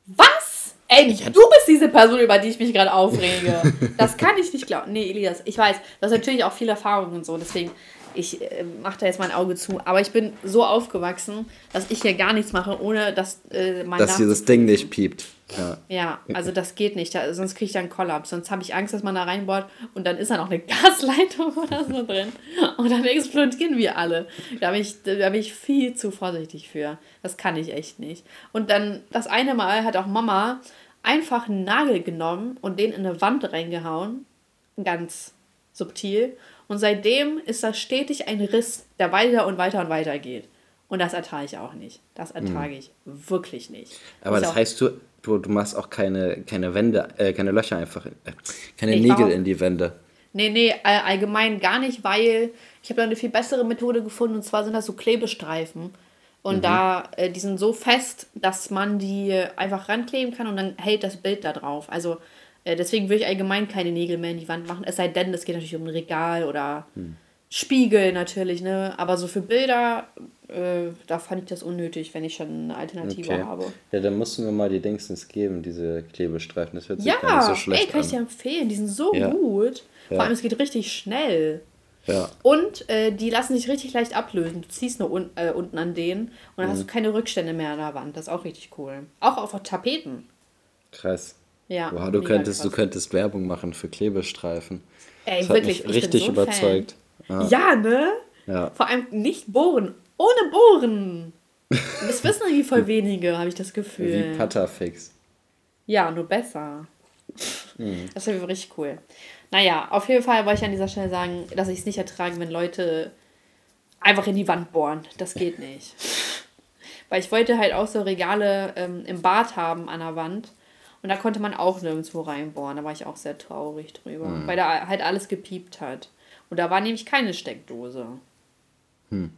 Was? Ey, du bist diese Person, über die ich mich gerade aufrege. das kann ich nicht glauben. Nee, Elias, ich weiß, du hast natürlich auch viel Erfahrung und so, deswegen ich äh, mache da jetzt mein Auge zu. Aber ich bin so aufgewachsen, dass ich hier gar nichts mache, ohne dass äh, mein Dass dieses Ding nicht piept. Ja. ja, also das geht nicht. Da, sonst kriege ich da einen Kollaps. Sonst habe ich Angst, dass man da reinbohrt und dann ist da noch eine Gasleitung oder so drin. Und dann explodieren wir alle. Da bin, ich, da bin ich viel zu vorsichtig für. Das kann ich echt nicht. Und dann, das eine Mal hat auch Mama einfach einen Nagel genommen und den in eine Wand reingehauen. Ganz subtil. Und seitdem ist das stetig ein Riss, der weiter und weiter und weiter geht. Und das ertrage ich auch nicht. Das ertrage mhm. ich wirklich nicht. Aber das heißt, du, du, du machst auch keine, keine Wände, äh, keine Löcher einfach, äh, keine Nägel in die Wände. Nee, nee, allgemein gar nicht, weil ich habe da eine viel bessere Methode gefunden und zwar sind das so Klebestreifen. Und mhm. da, äh, die sind so fest, dass man die einfach rankleben kann und dann hält das Bild da drauf. Also deswegen würde ich allgemein keine Nägel mehr in die Wand machen. Es sei denn, es geht natürlich um ein Regal oder hm. Spiegel natürlich, ne? Aber so für Bilder, äh, da fand ich das unnötig, wenn ich schon eine Alternative okay. habe. Ja, dann musst du mir mal die Dingsens geben, diese Klebestreifen. Das hört sich ja, gar nicht so schlecht ey, kann an. ich dir empfehlen. Die sind so ja. gut. Vor ja. allem, es geht richtig schnell. Ja. Und äh, die lassen sich richtig leicht ablösen. Du ziehst nur un äh, unten an denen und dann mhm. hast du keine Rückstände mehr an der Wand. Das ist auch richtig cool. Auch auf Tapeten. Krass. Ja. Wow, du könntest, du könntest Werbung machen für Klebestreifen. Ey, das wirklich, hat mich richtig so überzeugt. Ja. ja. ne? Ja. Vor allem nicht bohren. Ohne bohren. Das wissen irgendwie voll wenige, habe ich das Gefühl. Wie Patterfix. Ja, nur besser. Mhm. Das wäre richtig cool. Naja, auf jeden Fall wollte ich an dieser Stelle sagen, dass ich es nicht ertrage, wenn Leute einfach in die Wand bohren. Das geht nicht. Weil ich wollte halt auch so Regale ähm, im Bad haben an der Wand. Und da konnte man auch nirgendwo reinbohren. Da war ich auch sehr traurig drüber. Mhm. Weil da halt alles gepiept hat. Und da war nämlich keine Steckdose. Hm.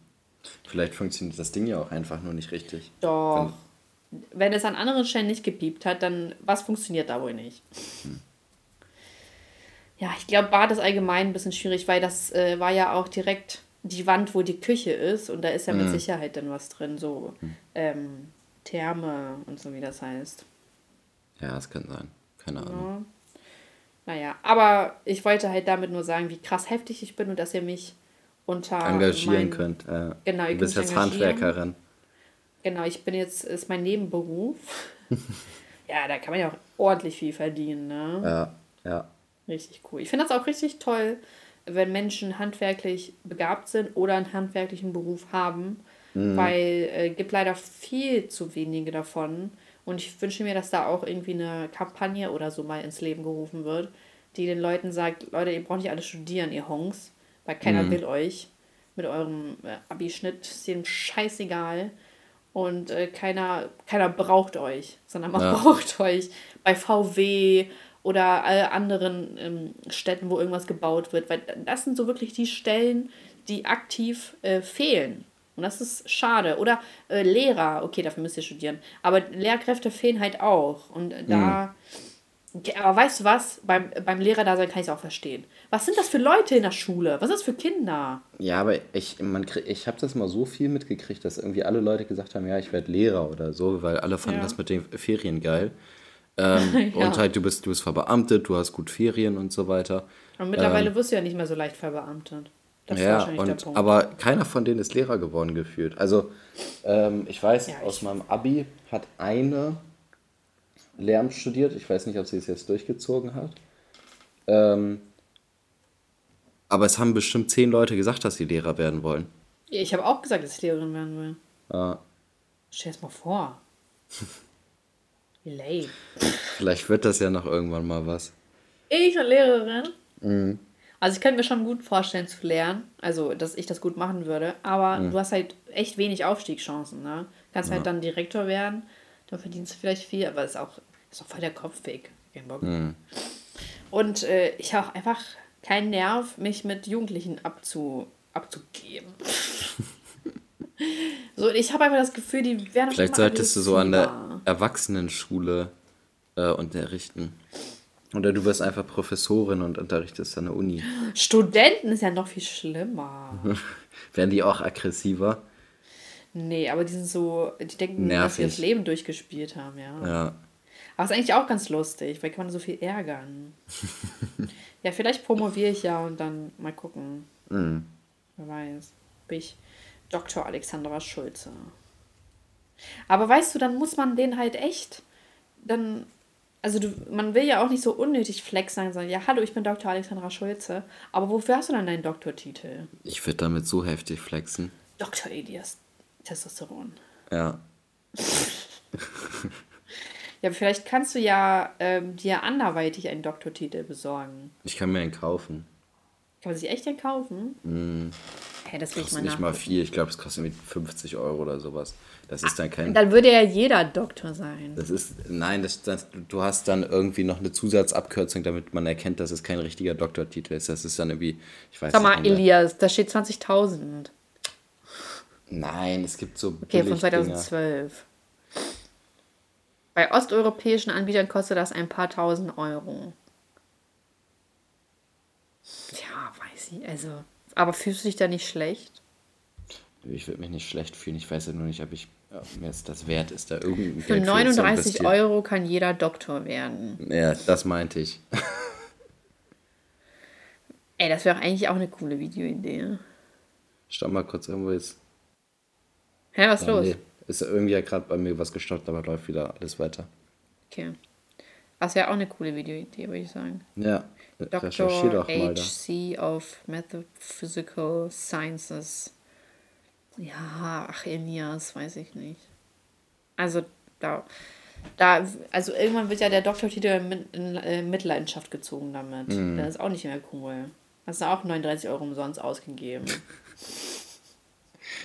Vielleicht funktioniert das Ding ja auch einfach nur nicht richtig. Doch. Wenn, Wenn es an anderen Stellen nicht gepiept hat, dann was funktioniert da wohl nicht? Hm. Ja, ich glaube, Bad ist allgemein ein bisschen schwierig, weil das äh, war ja auch direkt die Wand, wo die Küche ist. Und da ist ja mit mhm. Sicherheit dann was drin, so mhm. ähm, Therme und so, wie das heißt. Ja, das kann sein. Keine Ahnung. Ja. Naja, aber ich wollte halt damit nur sagen, wie krass heftig ich bin und dass ihr mich unter. Engagieren mein, könnt. Äh, genau, ihr du bist jetzt Handwerkerin. Genau, ich bin jetzt, ist mein Nebenberuf. ja, da kann man ja auch ordentlich viel verdienen, ne? Ja, ja. Richtig cool. Ich finde das auch richtig toll, wenn Menschen handwerklich begabt sind oder einen handwerklichen Beruf haben, mhm. weil es äh, gibt leider viel zu wenige davon. Und ich wünsche mir, dass da auch irgendwie eine Kampagne oder so mal ins Leben gerufen wird, die den Leuten sagt, Leute, ihr braucht nicht alle studieren, ihr Honks, weil keiner mhm. will euch mit eurem äh, Abischnitt, ist jedem scheißegal. Und äh, keiner, keiner braucht euch, sondern man ja. braucht euch bei VW oder alle anderen ähm, Städten, wo irgendwas gebaut wird. Weil das sind so wirklich die Stellen, die aktiv äh, fehlen. Und das ist schade. Oder äh, Lehrer, okay, dafür müsst ihr studieren. Aber Lehrkräfte fehlen halt auch. Und da. Mhm. Aber weißt du was? Beim, beim Lehrer da sein kann ich es auch verstehen. Was sind das für Leute in der Schule? Was ist das für Kinder? Ja, aber ich, ich habe das mal so viel mitgekriegt, dass irgendwie alle Leute gesagt haben, ja, ich werde Lehrer oder so, weil alle fanden ja. das mit den Ferien geil. Ähm, ja. Und halt, du bist, du bist verbeamtet, du hast gut Ferien und so weiter. Und mittlerweile ähm, wirst du ja nicht mehr so leicht verbeamtet. Das ja, und, aber keiner von denen ist Lehrer geworden gefühlt. Also, ähm, ich weiß, ja, ich aus meinem Abi hat eine Lehramt studiert. Ich weiß nicht, ob sie es jetzt durchgezogen hat. Ähm, aber es haben bestimmt zehn Leute gesagt, dass sie Lehrer werden wollen. Ich habe auch gesagt, dass ich Lehrerin werden will. Ja. Stell es mal vor. Lame. Vielleicht wird das ja noch irgendwann mal was. Ich und Lehrerin? Mhm. Also ich könnte mir schon gut vorstellen zu lernen, also dass ich das gut machen würde, aber mhm. du hast halt echt wenig Aufstiegschancen, ne? Kannst halt ja. halt dann Direktor werden, dann verdienst du vielleicht viel, aber ist auch, ist auch voll der Kopfweg. Kein Bock. Mhm. Und äh, ich habe auch einfach keinen Nerv, mich mit Jugendlichen abzu, abzugeben. so, ich habe einfach das Gefühl, die werden Vielleicht solltest du so an der Erwachsenenschule äh, unterrichten. Oder du wirst einfach Professorin und unterrichtest an der Uni. Studenten ist ja noch viel schlimmer. Werden die auch aggressiver? Nee, aber die sind so, die denken, Nervig. dass sie das Leben durchgespielt haben, ja. Ja. Aber ist eigentlich auch ganz lustig, weil kann man so viel ärgern. ja, vielleicht promoviere ich ja und dann mal gucken. Mhm. Wer weiß. Bin ich Dr. Alexandra Schulze. Aber weißt du, dann muss man den halt echt, dann also du, man will ja auch nicht so unnötig Flex sein, sondern ja, hallo, ich bin Dr. Alexandra Schulze. Aber wofür hast du dann deinen Doktortitel? Ich würde damit so heftig flexen. Dr. Elias Testosteron. Ja. ja, vielleicht kannst du ja ähm, dir anderweitig einen Doktortitel besorgen. Ich kann mir einen kaufen. Kann man sich echt einen kaufen? Mm. Hey, das will ich mal nicht mal viel. Ich glaube, es kostet irgendwie 50 Euro oder sowas. Das ist dann kein. Dann würde ja jeder Doktor sein. Das ist. Nein, das, das, du hast dann irgendwie noch eine Zusatzabkürzung, damit man erkennt, dass es kein richtiger Doktortitel ist. Das ist dann irgendwie. Ich weiß Sag mal, Elias, da steht 20.000. Nein, es gibt so. Okay, von 2012. Bei osteuropäischen Anbietern kostet das ein paar tausend Euro. Ja, ich. Also. Aber fühlst du dich da nicht schlecht? Ich würde mich nicht schlecht fühlen. Ich weiß ja nur nicht, ob ich ja, mir ist das wert ist, da irgendein Für Geld 39 Euro kann jeder Doktor werden. Ja, das meinte ich. Ey, das wäre eigentlich auch eine coole Videoidee. Stopp mal kurz irgendwo jetzt. Hä, was ist los? Nee. Ist irgendwie ja gerade bei mir was gestoppt, aber läuft wieder alles weiter. Okay. Das wäre auch eine coole Videoidee, würde ich sagen. Ja, Dr. HC of Metaphysical Sciences. Ja, ach, Elias, weiß ich nicht. Also, da, da, also irgendwann wird ja der Doktortitel in, in, in Mitleidenschaft gezogen damit. Mm. Das ist auch nicht mehr cool. Hast du auch 39 Euro umsonst ausgegeben.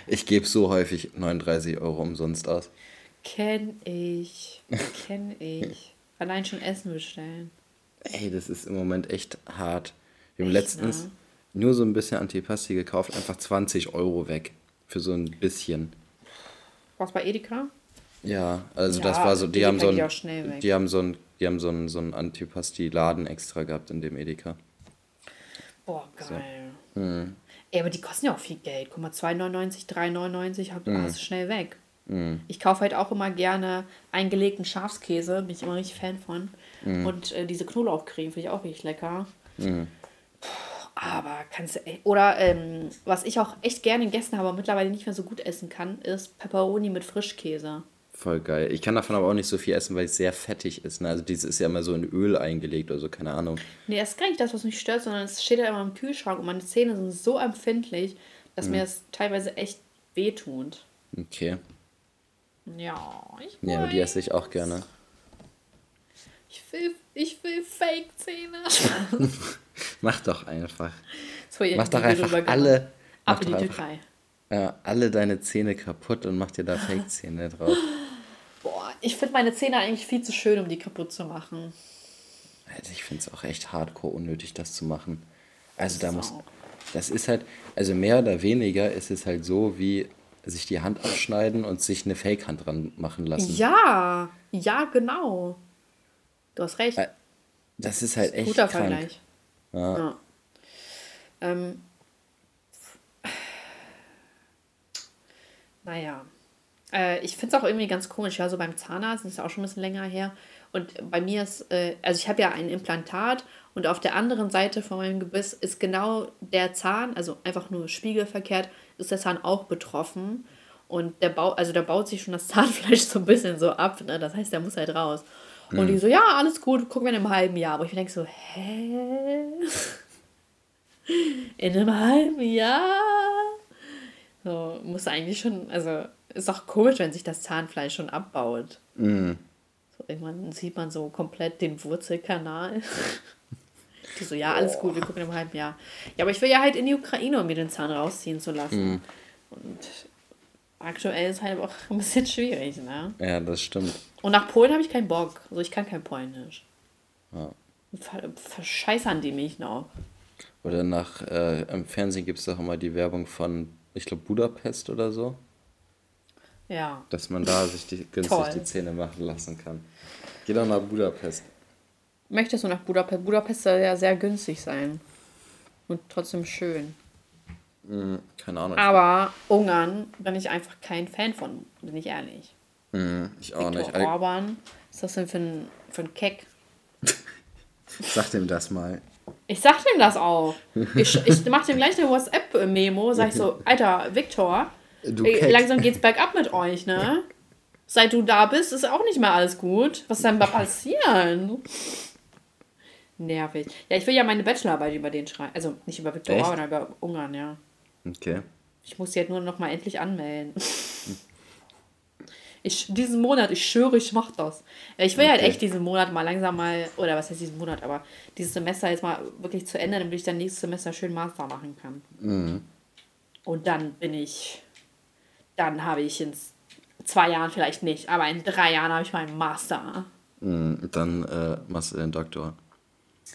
Ich gebe so häufig 39 Euro umsonst aus. Kenn ich. Kenn ich. Allein schon Essen bestellen. Ey, das ist im Moment echt hart. Wir haben echt, letztens ne? nur so ein bisschen Antipasti gekauft, einfach 20 Euro weg. Für so ein bisschen. Was bei Edeka? Ja, also ja, das war so, die, die haben so ein, die haben so ein, die haben so ein, so ein Antipasti-Laden extra gehabt in dem Edeka. Boah, geil. So. Hm. Ey, aber die kosten ja auch viel Geld. Guck mal, 2,99, 3,99 hast du schnell weg. Hm. Ich kaufe halt auch immer gerne eingelegten Schafskäse, bin ich immer richtig Fan von. Hm. Und äh, diese Knoblauchcreme finde ich auch richtig lecker. Hm. Aber kannst du, oder ähm, was ich auch echt gerne gegessen habe, aber mittlerweile nicht mehr so gut essen kann, ist Pepperoni mit Frischkäse. Voll geil. Ich kann davon aber auch nicht so viel essen, weil es sehr fettig ist. Ne? Also dieses ist ja immer so in Öl eingelegt oder so, keine Ahnung. Nee, das ist gar nicht das, was mich stört, sondern es steht ja immer im Kühlschrank und meine Zähne sind so empfindlich, dass hm. mir das teilweise echt wehtut. Okay. Ja, ich Ja, aber die esse ich auch gerne. Ich will, ich will Fake-Zähne. mach doch einfach. So, mach doch einfach alle. Ab in die Türkei. Ja, alle deine Zähne kaputt und mach dir da Fake-Zähne drauf. Boah, ich finde meine Zähne eigentlich viel zu schön, um die kaputt zu machen. Also ich finde es auch echt hardcore unnötig, das zu machen. Also da muss. Das ist halt, also mehr oder weniger ist es halt so, wie sich die Hand abschneiden und sich eine Fake-Hand dran machen lassen. Ja, ja, genau. Du hast recht. Äh, das ist halt echt. Guter krank. Vergleich. Ja. ja. Ähm, naja. Äh, ich finde es auch irgendwie ganz komisch, ja, so beim Zahnarzt, das ist auch schon ein bisschen länger her. Und bei mir ist, äh, also ich habe ja ein Implantat und auf der anderen Seite von meinem Gebiss ist genau der Zahn, also einfach nur spiegelverkehrt, ist der Zahn auch betroffen. Und der Bau, also da baut sich schon das Zahnfleisch so ein bisschen so ab, ne? Das heißt, der muss halt raus. Und die so, ja, alles gut, gucken wir in einem halben Jahr. Aber ich denke so, hä? In einem halben Jahr? So, muss eigentlich schon, also ist auch komisch, wenn sich das Zahnfleisch schon abbaut. Mhm. So, irgendwann sieht man so komplett den Wurzelkanal. Die so, ja, alles gut, wir gucken im halben Jahr. Ja, aber ich will ja halt in die Ukraine, um mir den Zahn rausziehen zu lassen. Mhm. Und aktuell ist halt auch ein bisschen schwierig, ne? Ja, das stimmt. Und nach Polen habe ich keinen Bock. Also ich kann kein Polnisch. Ja. Ver verscheißern die mich noch. Oder nach, äh, im Fernsehen gibt es doch immer die Werbung von, ich glaube, Budapest oder so. Ja. Dass man da sich die, günstig Toll. die Zähne machen lassen kann. Geh doch nach Budapest. Möchtest du nach Budapest? Budapest soll ja sehr günstig sein. Und trotzdem schön. Mm, keine Ahnung. Aber Ungarn bin ich einfach kein Fan von, bin ich ehrlich. Mm, ich auch Viktor nicht. Orban, was ist das denn für ein, für ein Keck? sag dem das mal. Ich sag dem das auch. Ich, ich mach dem gleich eine WhatsApp-Memo, sag ich so, Alter, Viktor, langsam geht's bergab mit euch, ne? Seit du da bist, ist auch nicht mehr alles gut. Was soll denn da passieren? Nervig. Ja, ich will ja meine Bachelorarbeit über den schreiben. Also nicht über Viktor Orban, sondern über Ungarn, ja. Okay. Ich muss sie halt nur noch mal endlich anmelden. Ich, diesen Monat, ich schwöre, ich mach das. Ich will halt okay. halt echt diesen Monat mal langsam mal, oder was heißt diesen Monat, aber dieses Semester jetzt mal wirklich zu Ende, damit ich dann nächstes Semester schön Master machen kann. Mhm. Und dann bin ich, dann habe ich in zwei Jahren vielleicht nicht, aber in drei Jahren habe ich meinen Master. Mhm, dann äh, machst du den Doktor.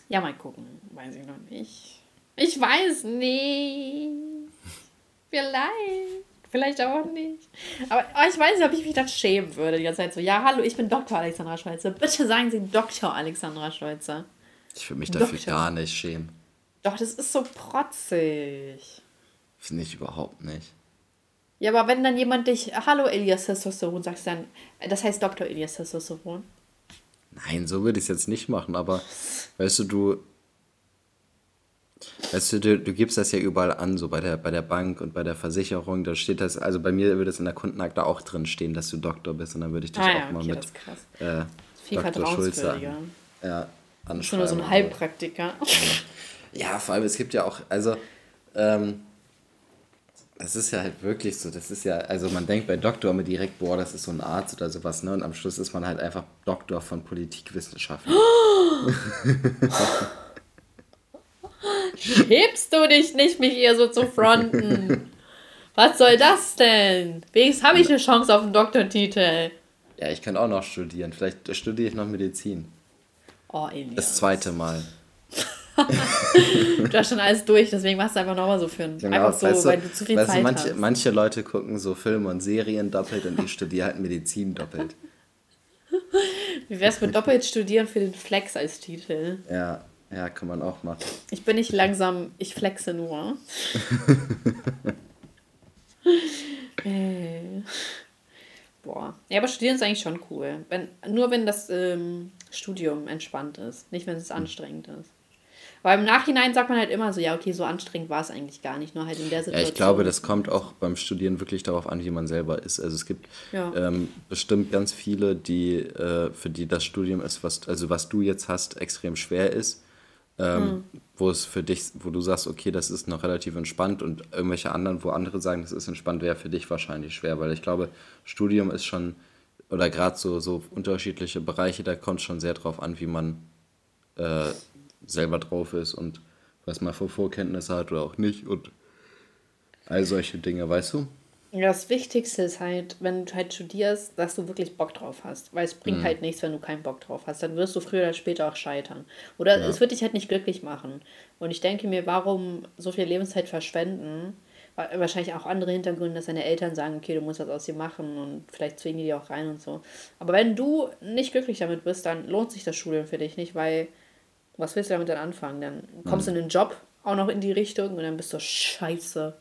Ja, mal gucken. Weiß ich noch nicht. Ich weiß nicht. Vielleicht. Vielleicht auch nicht. Aber oh, ich weiß nicht, ob ich mich dann schämen würde die ganze Zeit so. Ja, hallo, ich bin Dr. Alexandra Stolze. Bitte sagen Sie Dr. Alexandra Stolze. Ich würde mich dafür Doktor. gar nicht schämen. Doch, das ist so protzig. Finde ich überhaupt nicht. Ja, aber wenn dann jemand dich, hallo Elias Testosteron, sagst dann, das heißt Dr. Elias Testosteron. Nein, so würde ich es jetzt nicht machen, aber weißt du, du. Weißt du, du, du gibst das ja überall an, so bei der, bei der Bank und bei der Versicherung, da steht das, also bei mir würde es in der Kundenakte auch drin stehen, dass du Doktor bist und dann würde ich dich ah, auch ja, mal okay, mit äh, Viel Dr. Schulze an, ja, anschreiben. Schon nur so ein Heilpraktiker. Ja, vor allem, es gibt ja auch, also ähm, das ist ja halt wirklich so, das ist ja, also man denkt bei Doktor immer direkt, boah, das ist so ein Arzt oder sowas, ne? Und am Schluss ist man halt einfach Doktor von Politikwissenschaften. Schäbst du dich nicht, mich hier so zu fronten? Was soll das denn? Wenigstens habe ich eine Chance auf einen Doktortitel. Ja, ich kann auch noch studieren. Vielleicht studiere ich noch Medizin. Oh, Elias. Das zweite Mal. du hast schon alles durch, deswegen machst du einfach nochmal so für einen. Genau, einfach so, weißt du, weil du zu viel weißt Zeit du, manche, hast. Manche Leute gucken so Filme und Serien doppelt und ich studiere halt Medizin doppelt. Wie wär's mit doppelt studieren für den Flex als Titel? Ja, ja, kann man auch machen. Ich bin nicht langsam, ich flexe nur. äh. Boah. Ja, aber studieren ist eigentlich schon cool. Wenn, nur wenn das ähm, Studium entspannt ist, nicht wenn es hm. anstrengend ist. Weil im Nachhinein sagt man halt immer so, ja, okay, so anstrengend war es eigentlich gar nicht, nur halt in der Situation. Ja, ich glaube, das kommt auch beim Studieren wirklich darauf an, wie man selber ist. Also es gibt ja. ähm, bestimmt ganz viele, die, äh, für die das Studium ist, was, also was du jetzt hast, extrem schwer ist. Ähm, hm. Wo es für dich, wo du sagst, okay, das ist noch relativ entspannt und irgendwelche anderen, wo andere sagen, das ist entspannt, wäre für dich wahrscheinlich schwer, weil ich glaube, Studium ist schon, oder gerade so, so unterschiedliche Bereiche, da kommt schon sehr drauf an, wie man äh, selber drauf ist und was man für Vorkenntnisse hat oder auch nicht und all solche Dinge, weißt du? Das Wichtigste ist halt, wenn du halt studierst, dass du wirklich Bock drauf hast. Weil es bringt mhm. halt nichts, wenn du keinen Bock drauf hast. Dann wirst du früher oder später auch scheitern. Oder ja. es wird dich halt nicht glücklich machen. Und ich denke mir, warum so viel Lebenszeit verschwenden? Wahrscheinlich auch andere Hintergründe, dass deine Eltern sagen, okay, du musst was aus dir machen und vielleicht zwingen die dir auch rein und so. Aber wenn du nicht glücklich damit bist, dann lohnt sich das Studium für dich nicht, weil was willst du damit dann anfangen? Dann kommst du mhm. in den Job auch noch in die Richtung und dann bist du scheiße.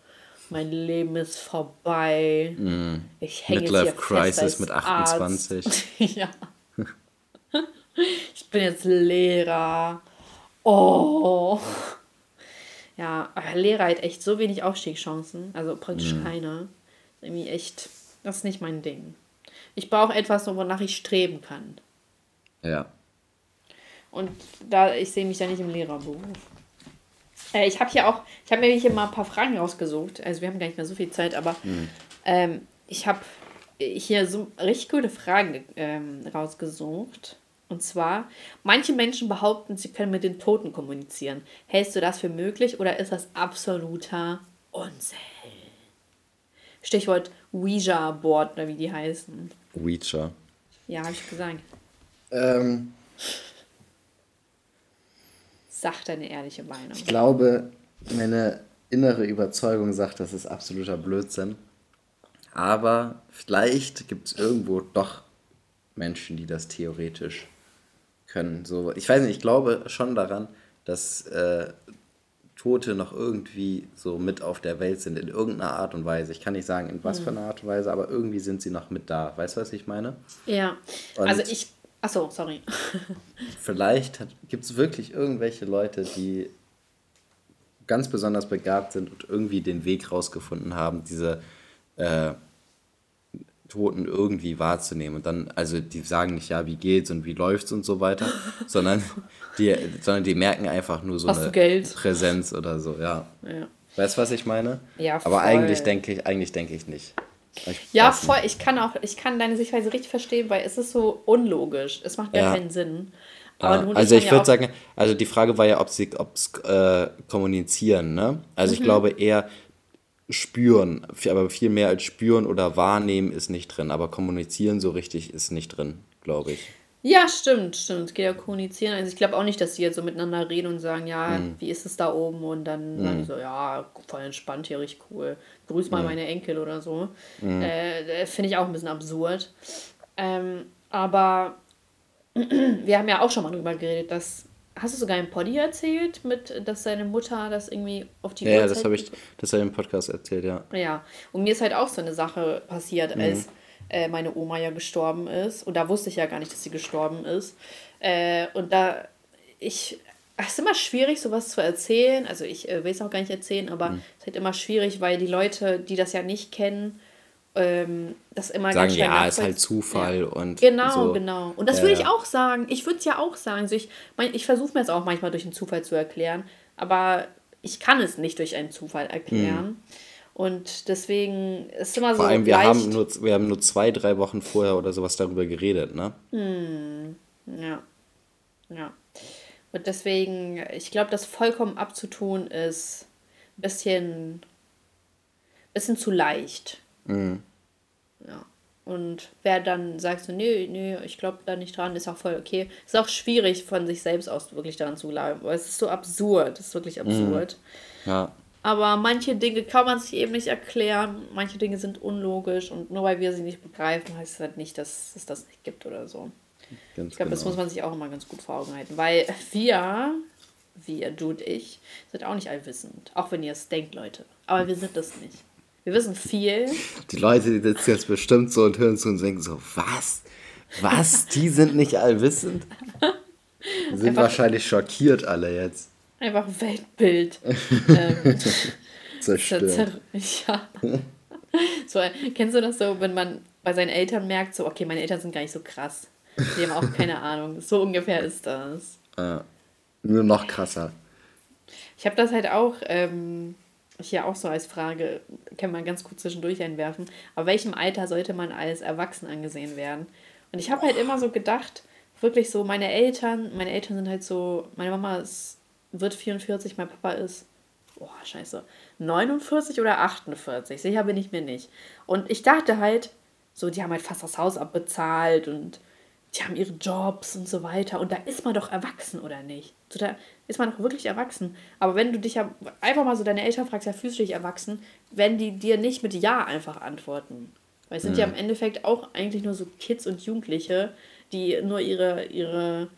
Mein Leben ist vorbei. Mm. Ich hänge Midlife jetzt hier Crisis mit 28. ja. ich bin jetzt Lehrer. Oh. Ja, aber Lehrer hat echt so wenig Aufstiegschancen. Also praktisch mm. keine. Irgendwie echt, das ist nicht mein Ding. Ich brauche etwas, wonach ich streben kann. Ja. Und da, ich sehe mich da nicht im Lehrerberuf. Äh, ich habe hier auch, ich habe mir hier mal ein paar Fragen rausgesucht. Also wir haben gar nicht mehr so viel Zeit, aber mhm. ähm, ich habe hier so richtig gute Fragen ähm, rausgesucht. Und zwar, manche Menschen behaupten, sie können mit den Toten kommunizieren. Hältst du das für möglich oder ist das absoluter Unsinn? Stichwort Ouija-Board oder wie die heißen. Ouija. Ja, habe ich gesagt. Ähm, Sag deine ehrliche Meinung. Ich glaube, meine innere Überzeugung sagt, das ist absoluter Blödsinn. Aber vielleicht gibt es irgendwo doch Menschen, die das theoretisch können. So, ich weiß nicht, ich glaube schon daran, dass äh, Tote noch irgendwie so mit auf der Welt sind, in irgendeiner Art und Weise. Ich kann nicht sagen, in was hm. für einer Art und Weise, aber irgendwie sind sie noch mit da. Weißt du, was ich meine? Ja. Und also ich Achso, sorry. vielleicht gibt es wirklich irgendwelche Leute, die ganz besonders begabt sind und irgendwie den Weg rausgefunden haben, diese äh, Toten irgendwie wahrzunehmen. Und dann, also die sagen nicht, ja, wie geht's und wie läuft's und so weiter, sondern die, sondern die merken einfach nur so Hast eine Geld? Präsenz oder so, ja. ja. Weißt du, was ich meine? Ja, voll. Aber eigentlich denke ich, eigentlich denke ich nicht. Ich ja, voll. Ich kann auch, ich kann deine Sichtweise richtig verstehen, weil es ist so unlogisch. Es macht gar ja. keinen Sinn. Ja, also ich würde ja sagen, also die Frage war ja, ob sie ob's, äh, kommunizieren, ne? Also mhm. ich glaube eher spüren, aber viel mehr als spüren oder wahrnehmen ist nicht drin, aber kommunizieren so richtig ist nicht drin, glaube ich. Ja, stimmt, stimmt. Es geht ja kommunizieren. Also ich glaube auch nicht, dass sie jetzt so miteinander reden und sagen, ja, mhm. wie ist es da oben? Und dann mhm. sagen so, ja, voll entspannt hier, richtig cool. Grüß mal mhm. meine Enkel oder so. Mhm. Äh, Finde ich auch ein bisschen absurd. Ähm, aber wir haben ja auch schon mal drüber geredet, dass Hast du sogar im Poddy erzählt, mit, dass seine Mutter das irgendwie auf die Ja, ja das habe ich, das habe ich im Podcast erzählt, ja. Ja, und mir ist halt auch so eine Sache passiert, als mhm äh, meine Oma ja gestorben ist. Und da wusste ich ja gar nicht, dass sie gestorben ist. Äh, und da, ich, es ist immer schwierig, sowas zu erzählen. Also ich äh, will es auch gar nicht erzählen, aber mhm. es ist halt immer schwierig, weil die Leute, die das ja nicht kennen, ähm, das immer sagen, ganz ja, ist halt Zufall ja. und genau, so. genau. Und das würde ich auch sagen. Ich würde es ja auch sagen. Also ich, mein, ich versuche mir es auch manchmal durch einen Zufall zu erklären, aber ich kann es nicht durch einen Zufall erklären. Mhm. Und deswegen ist immer Vor so. Vor allem, wir haben, nur, wir haben nur zwei, drei Wochen vorher oder sowas darüber geredet, ne? Hm, ja. Ja. Und deswegen, ich glaube, das vollkommen abzutun ist ein bisschen, sind zu leicht. Mhm. Ja. Und wer dann sagt so, nee, nee, ich glaube da nicht dran, ist auch voll okay. Ist auch schwierig von sich selbst aus wirklich daran zu glauben, weil es ist so absurd, es ist wirklich mhm. absurd. Mhm. Ja. Aber manche Dinge kann man sich eben nicht erklären, manche Dinge sind unlogisch und nur weil wir sie nicht begreifen, heißt es halt nicht, dass es das nicht gibt oder so. Ganz ich glaube, genau. das muss man sich auch immer ganz gut vor Augen halten, weil wir, wir, du und ich, sind auch nicht allwissend. Auch wenn ihr es denkt, Leute. Aber wir sind das nicht. Wir wissen viel. Die Leute, die sitzen jetzt bestimmt so und hören zu und denken so, was? Was? Die sind nicht allwissend? Die sind Einfach wahrscheinlich schockiert alle jetzt. Einfach Weltbild. ähm, Zerstört. Ja. So, kennst du das so, wenn man bei seinen Eltern merkt, so, okay, meine Eltern sind gar nicht so krass. Die haben auch keine Ahnung. So ungefähr ist das. Ja. Nur noch krasser. Ich habe das halt auch ähm, hier auch so als Frage, kann man ganz kurz zwischendurch einwerfen. Aber welchem Alter sollte man als erwachsen angesehen werden? Und ich habe halt immer so gedacht, wirklich so, meine Eltern, meine Eltern sind halt so, meine Mama ist, wird 44, mein Papa ist, boah, scheiße, 49 oder 48, sicher bin ich mir nicht. Und ich dachte halt, so, die haben halt fast das Haus abbezahlt und die haben ihre Jobs und so weiter. Und da ist man doch erwachsen, oder nicht? So, da ist man doch wirklich erwachsen. Aber wenn du dich ja einfach mal so deine Eltern fragst, ja, fühlst du dich erwachsen, wenn die dir nicht mit Ja einfach antworten. Weil es sind mhm. ja im Endeffekt auch eigentlich nur so Kids und Jugendliche, die nur ihre, ihre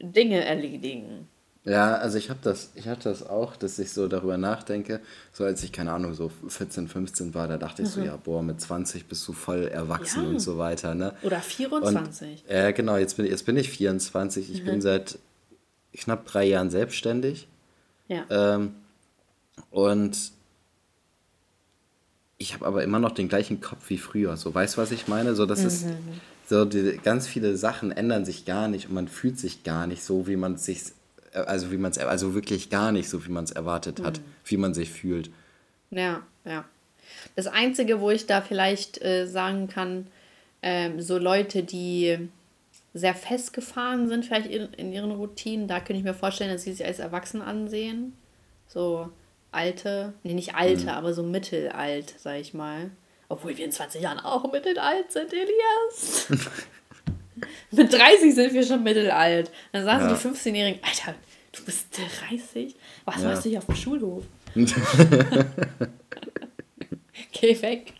Dinge erledigen. Ja, also ich habe das, ich hatte das auch, dass ich so darüber nachdenke, so als ich, keine Ahnung, so 14, 15 war, da dachte ich mhm. so, ja, boah, mit 20 bist du voll erwachsen ja. und so weiter, ne? Oder 24. Ja, äh, genau, jetzt bin, jetzt bin ich 24, ich mhm. bin seit knapp drei Jahren selbstständig. Ja. Ähm, und ich habe aber immer noch den gleichen Kopf wie früher, so, weißt du, was ich meine? So, das mhm. ist, so, die, ganz viele Sachen ändern sich gar nicht und man fühlt sich gar nicht so, wie man sich also wie man es, also wirklich gar nicht so, wie man es erwartet hat, mhm. wie man sich fühlt. Ja, ja. Das Einzige, wo ich da vielleicht äh, sagen kann, ähm, so Leute, die sehr festgefahren sind, vielleicht in, in ihren Routinen, da könnte ich mir vorstellen, dass sie sich als erwachsen ansehen. So alte, nee, nicht alte, mhm. aber so mittelalt, sag ich mal. Obwohl wir in 20 Jahren auch mittelalt sind, Elias. Mit 30 sind wir schon mittelalt. Dann sagen ja. die 15-Jährigen, Alter, du bist 30? Was ja. machst du hier auf dem Schulhof? Geh weg.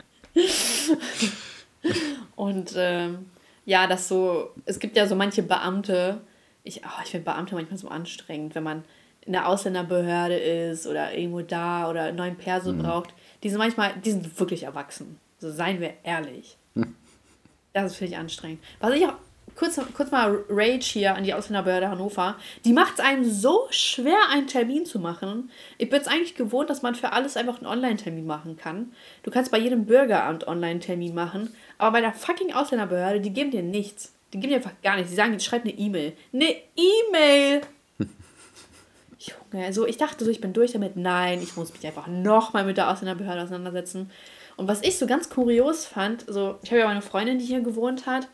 Und ähm, ja, das so, es gibt ja so manche Beamte, ich, oh, ich finde Beamte manchmal so anstrengend, wenn man in der Ausländerbehörde ist oder irgendwo da oder einen neuen Perso mhm. braucht. Die sind manchmal, die sind wirklich erwachsen. So seien wir ehrlich. Das finde ich anstrengend. Was ich auch kurz, kurz mal Rage hier an die Ausländerbehörde Hannover. Die macht es einem so schwer, einen Termin zu machen. Ich bin es eigentlich gewohnt, dass man für alles einfach einen Online-Termin machen kann. Du kannst bei jedem Bürgeramt Online-Termin machen. Aber bei der fucking Ausländerbehörde, die geben dir nichts. Die geben dir einfach gar nichts. Die sagen, schreib eine E-Mail. Eine E-Mail! Junge, also ich dachte so, ich bin durch damit. Nein, ich muss mich einfach nochmal mit der Ausländerbehörde auseinandersetzen. Und was ich so ganz kurios fand, so, ich habe ja eine Freundin, die hier gewohnt hat,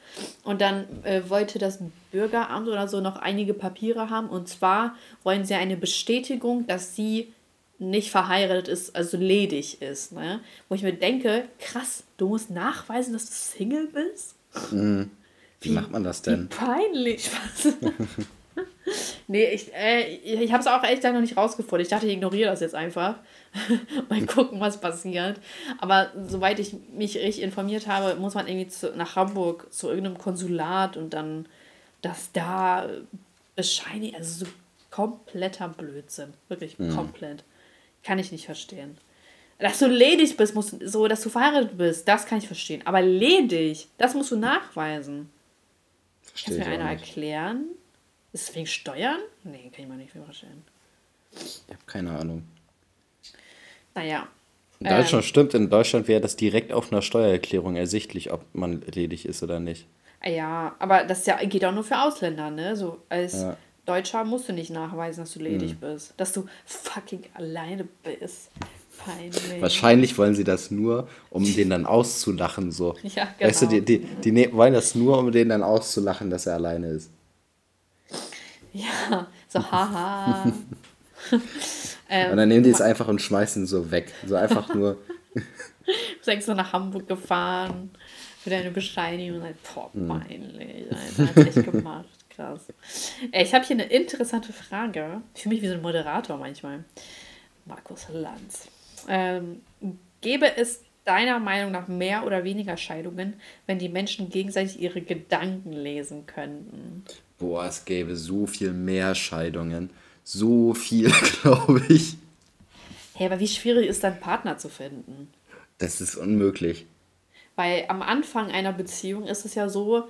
und dann äh, wollte das Bürgeramt oder so noch einige Papiere haben. Und zwar wollen sie eine Bestätigung, dass sie nicht verheiratet ist, also ledig ist. Ne? Wo ich mir denke, krass, du musst nachweisen, dass du Single bist? Mhm. Wie, wie, macht man das denn? Wie peinlich. Was? Nee, ich, äh, ich habe es auch echt noch nicht rausgefunden. Ich dachte, ich ignoriere das jetzt einfach. Mal gucken, was passiert. Aber soweit ich mich richtig informiert habe, muss man irgendwie zu, nach Hamburg zu irgendeinem Konsulat und dann das da bescheinigen. Also so kompletter Blödsinn. Wirklich mhm. komplett. Kann ich nicht verstehen. Dass du ledig bist, musst, so dass du verheiratet bist, das kann ich verstehen. Aber ledig, das musst du nachweisen. Kannst du mir einer erklären? Ist es wegen Steuern? Nee, kann ich mir nicht vorstellen. Ich habe keine Ahnung. Naja. In Deutschland ähm, stimmt, in Deutschland wäre das direkt auf einer Steuererklärung ersichtlich, ob man ledig ist oder nicht. Ja, aber das ja, geht auch nur für Ausländer, ne? So als ja. Deutscher musst du nicht nachweisen, dass du ledig hm. bist. Dass du fucking alleine bist. Peinlich. Wahrscheinlich wollen sie das nur, um den dann auszulachen, so. Ja, genau. Weißt du, die, die, die ne-, wollen das nur, um den dann auszulachen, dass er alleine ist. Ja, so haha. ähm, und dann nehmen die es einfach und schmeißen so weg. So einfach nur. Bist extra nach Hamburg gefahren für deine Bescheinigung. Und boah, hm. peinlich. Alter, hat echt gemacht. Krass. Ich habe hier eine interessante Frage. Ich fühle mich wie so ein Moderator manchmal. Markus Lanz. Ähm, gäbe es deiner Meinung nach mehr oder weniger Scheidungen, wenn die Menschen gegenseitig ihre Gedanken lesen könnten? Boah, es gäbe so viel mehr Scheidungen. So viel, glaube ich. Hey, aber wie schwierig ist dein Partner zu finden? Das ist unmöglich. Weil am Anfang einer Beziehung ist es ja so,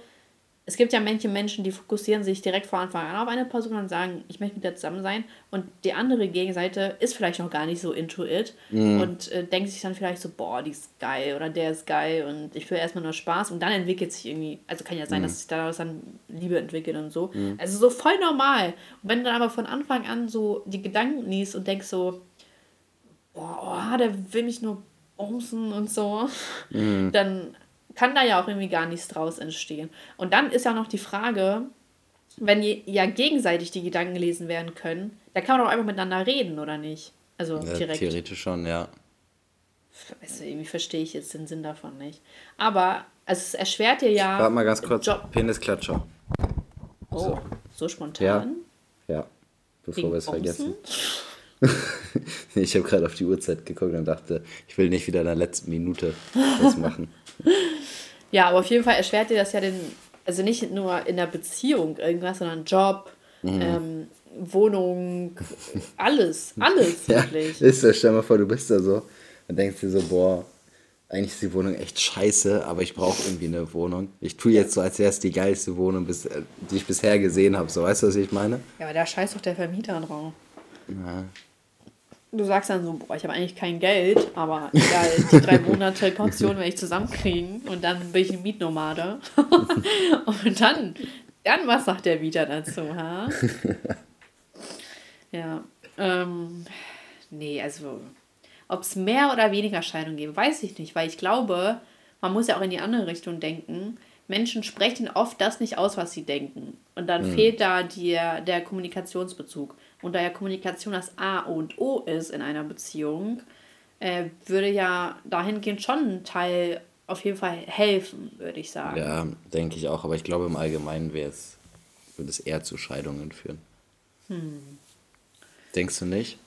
es gibt ja manche Menschen, die fokussieren sich direkt von Anfang an auf eine Person und sagen, ich möchte mit der zusammen sein. Und die andere Gegenseite ist vielleicht noch gar nicht so into it mm. und äh, denkt sich dann vielleicht so, boah, die ist geil oder der ist geil und ich will erstmal nur Spaß. Und dann entwickelt sich irgendwie, also kann ja sein, mm. dass sich daraus dann Liebe entwickelt und so. Mm. Also so voll normal. Und wenn du dann aber von Anfang an so die Gedanken liest und denkst so, boah, oh, der will mich nur bumsen und so, mhm. dann kann da ja auch irgendwie gar nichts draus entstehen. Und dann ist ja noch die Frage, wenn ja gegenseitig die Gedanken gelesen werden können, da kann man doch einfach miteinander reden, oder nicht? Also ja, direkt. Theoretisch schon, ja. Also irgendwie verstehe ich jetzt den Sinn davon nicht. Aber also es erschwert dir ja. Warte mal ganz kurz. Job. Penisklatscher. Oh, so, so spontan. Ja, ja. bevor wir es vergessen. ich habe gerade auf die Uhrzeit geguckt und dachte, ich will nicht wieder in der letzten Minute was machen. ja, aber auf jeden Fall erschwert dir das ja den, also nicht nur in der Beziehung irgendwas, sondern Job, mhm. ähm, Wohnung, alles, alles ja, wirklich. Ist das, stell mal vor, du bist da so und denkst dir so, boah, eigentlich ist die Wohnung echt scheiße, aber ich brauche irgendwie eine Wohnung. Ich tue jetzt so, als wäre es die geilste Wohnung, bis, die ich bisher gesehen habe. So, weißt du, was ich meine? Ja, aber da scheißt doch der Vermieter drauf. Ja, du sagst dann so, boah, ich habe eigentlich kein Geld, aber egal, die drei Monate Kaution werde ich zusammenkriegen und dann bin ich ein Mietnomade. und dann, dann was sagt der wieder dazu, ha? Ja, ähm, nee, also, ob es mehr oder weniger Scheidungen gibt, weiß ich nicht, weil ich glaube, man muss ja auch in die andere Richtung denken. Menschen sprechen oft das nicht aus, was sie denken. Und dann mhm. fehlt da die, der Kommunikationsbezug. Und da ja Kommunikation das A und O ist in einer Beziehung, äh, würde ja dahingehend schon ein Teil auf jeden Fall helfen, würde ich sagen. Ja, denke ich auch. Aber ich glaube, im Allgemeinen wäre es, würde es eher zu Scheidungen führen. Hm. Denkst du nicht?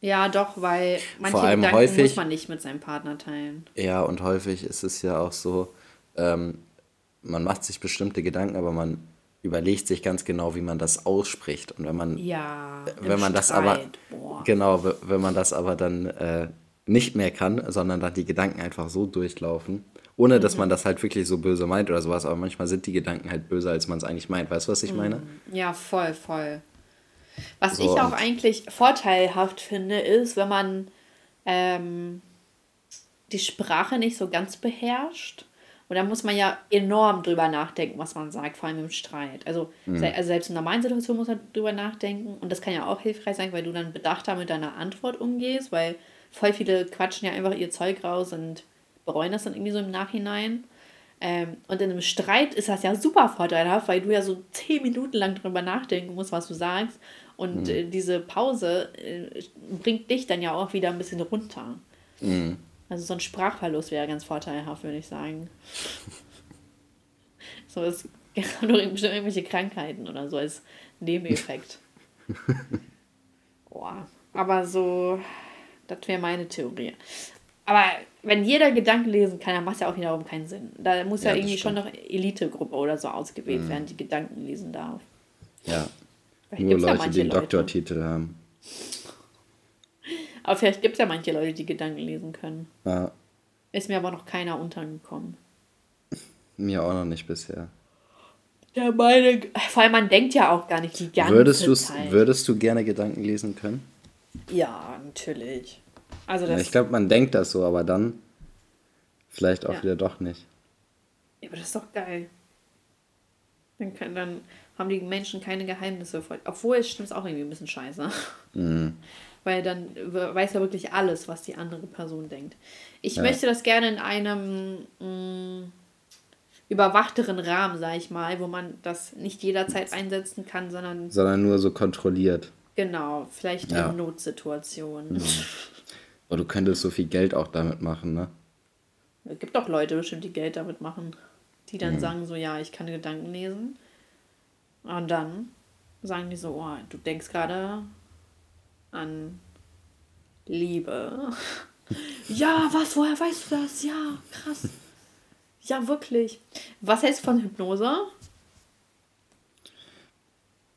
Ja, doch, weil manche Vor allem Gedanken häufig, muss man nicht mit seinem Partner teilen. Ja, und häufig ist es ja auch so, ähm, man macht sich bestimmte Gedanken, aber man überlegt sich ganz genau, wie man das ausspricht. Und wenn man, ja, wenn man das aber, Boah. genau, wenn man das aber dann äh, nicht mehr kann, sondern dann die Gedanken einfach so durchlaufen, ohne dass mhm. man das halt wirklich so böse meint oder sowas, aber manchmal sind die Gedanken halt böser, als man es eigentlich meint. Weißt du, was ich mhm. meine? Ja, voll, voll. Was so, ich auch eigentlich vorteilhaft finde, ist, wenn man ähm, die Sprache nicht so ganz beherrscht und da muss man ja enorm drüber nachdenken, was man sagt, vor allem im Streit. Also, mhm. also selbst in normalen Situationen muss man drüber nachdenken. Und das kann ja auch hilfreich sein, weil du dann bedachter mit deiner Antwort umgehst, weil voll viele quatschen ja einfach ihr Zeug raus und bereuen das dann irgendwie so im Nachhinein. Ähm, und in einem Streit ist das ja super vorteilhaft, weil du ja so zehn Minuten lang drüber nachdenken musst, was du sagst. Und mhm. äh, diese Pause äh, bringt dich dann ja auch wieder ein bisschen runter. Mhm. Also so ein Sprachverlust wäre ganz vorteilhaft, würde ich sagen. so ist gerade irgendwelche Krankheiten oder so als Nebeneffekt. Boah. Aber so, das wäre meine Theorie. Aber wenn jeder Gedanken lesen kann, dann macht es ja auch wiederum keinen Sinn. Da muss ja, ja irgendwie schon noch Elitegruppe oder so ausgewählt mhm. werden, die Gedanken lesen darf. Ja. Vielleicht Nur Leute, ja die den Doktortitel haben. Aber vielleicht gibt es ja manche Leute, die Gedanken lesen können. Ja. Ist mir aber noch keiner untergekommen. Mir auch noch nicht bisher. Ja, meine. Vor allem, man denkt ja auch gar nicht die ganze würdest Zeit. Würdest du gerne Gedanken lesen können? Ja, natürlich. Also das ja, ich glaube, man denkt das so, aber dann vielleicht auch ja. wieder doch nicht. Ja, aber das ist doch geil. Dann, kann, dann haben die Menschen keine Geheimnisse. Obwohl, es stimmt auch irgendwie ein bisschen scheiße. Mhm weil dann weiß er wirklich alles, was die andere Person denkt. Ich ja. möchte das gerne in einem mh, mm, überwachteren Rahmen, sage ich mal, wo man das nicht jederzeit einsetzen kann, sondern. Sondern nur so kontrolliert. Genau, vielleicht ja. in Notsituationen. Mhm. Aber du könntest so viel Geld auch damit machen, ne? Es gibt auch Leute bestimmt, die Geld damit machen. Die dann mhm. sagen so, ja, ich kann Gedanken lesen. Und dann sagen die so, oh, du denkst gerade an Liebe. ja, was, woher weißt du das? Ja, krass. Ja, wirklich. Was hältst du von Hypnose?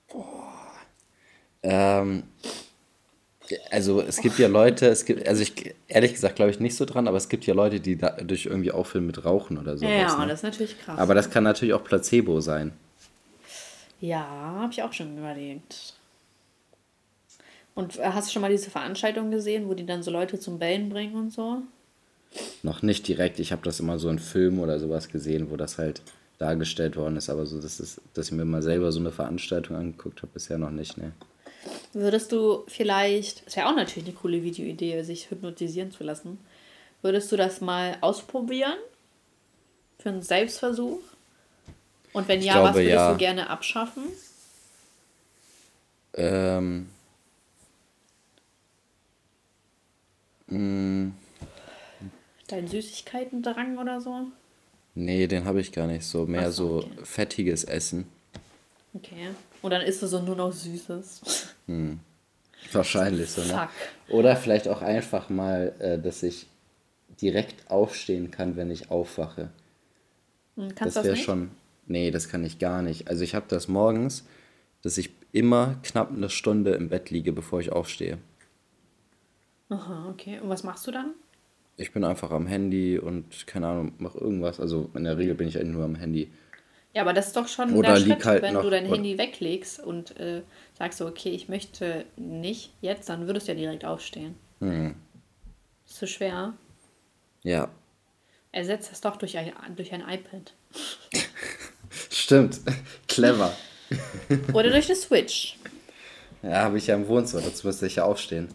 Boah. Ähm, also es gibt ja Leute, es gibt, also ich ehrlich gesagt glaube ich nicht so dran, aber es gibt ja Leute, die dadurch irgendwie aufhören mit Rauchen oder so. Ja, ne? das ist natürlich krass. Aber das kann natürlich auch Placebo sein. Ja, habe ich auch schon überlegt. Und hast du schon mal diese Veranstaltung gesehen, wo die dann so Leute zum Bellen bringen und so? Noch nicht direkt. Ich habe das immer so in Filmen oder sowas gesehen, wo das halt dargestellt worden ist. Aber so, das ist, dass ich mir mal selber so eine Veranstaltung angeguckt habe, bisher noch nicht, ne. Würdest du vielleicht, das wäre auch natürlich eine coole Videoidee, sich hypnotisieren zu lassen. Würdest du das mal ausprobieren? Für einen Selbstversuch? Und wenn ja, glaube, was würdest ja. du gerne abschaffen? Ähm. Mh. Hm. Dein Süßigkeiten-Drang oder so? Nee, den habe ich gar nicht so. Mehr so, okay. fettiges Essen. Okay. Und dann isst du so nur noch Süßes. Hm. Wahrscheinlich so, ne? Oder vielleicht auch einfach mal, äh, dass ich direkt aufstehen kann, wenn ich aufwache. Hm, kannst das wäre schon. Nee, das kann ich gar nicht. Also ich habe das morgens, dass ich immer knapp eine Stunde im Bett liege, bevor ich aufstehe. Aha, okay. Und was machst du dann? Ich bin einfach am Handy und keine Ahnung, mach irgendwas. Also in der Regel bin ich eigentlich nur am Handy. Ja, aber das ist doch schon Oder der Schritt, halt wenn du dein Handy weglegst und äh, sagst so, okay, ich möchte nicht jetzt, dann würdest du ja direkt aufstehen. Hm. Ist so schwer. Ja. Ersetzt das doch durch ein, durch ein iPad. Stimmt. Clever. Oder durch eine Switch. Ja, habe ich ja im Wohnzimmer, dazu müsste ich ja aufstehen.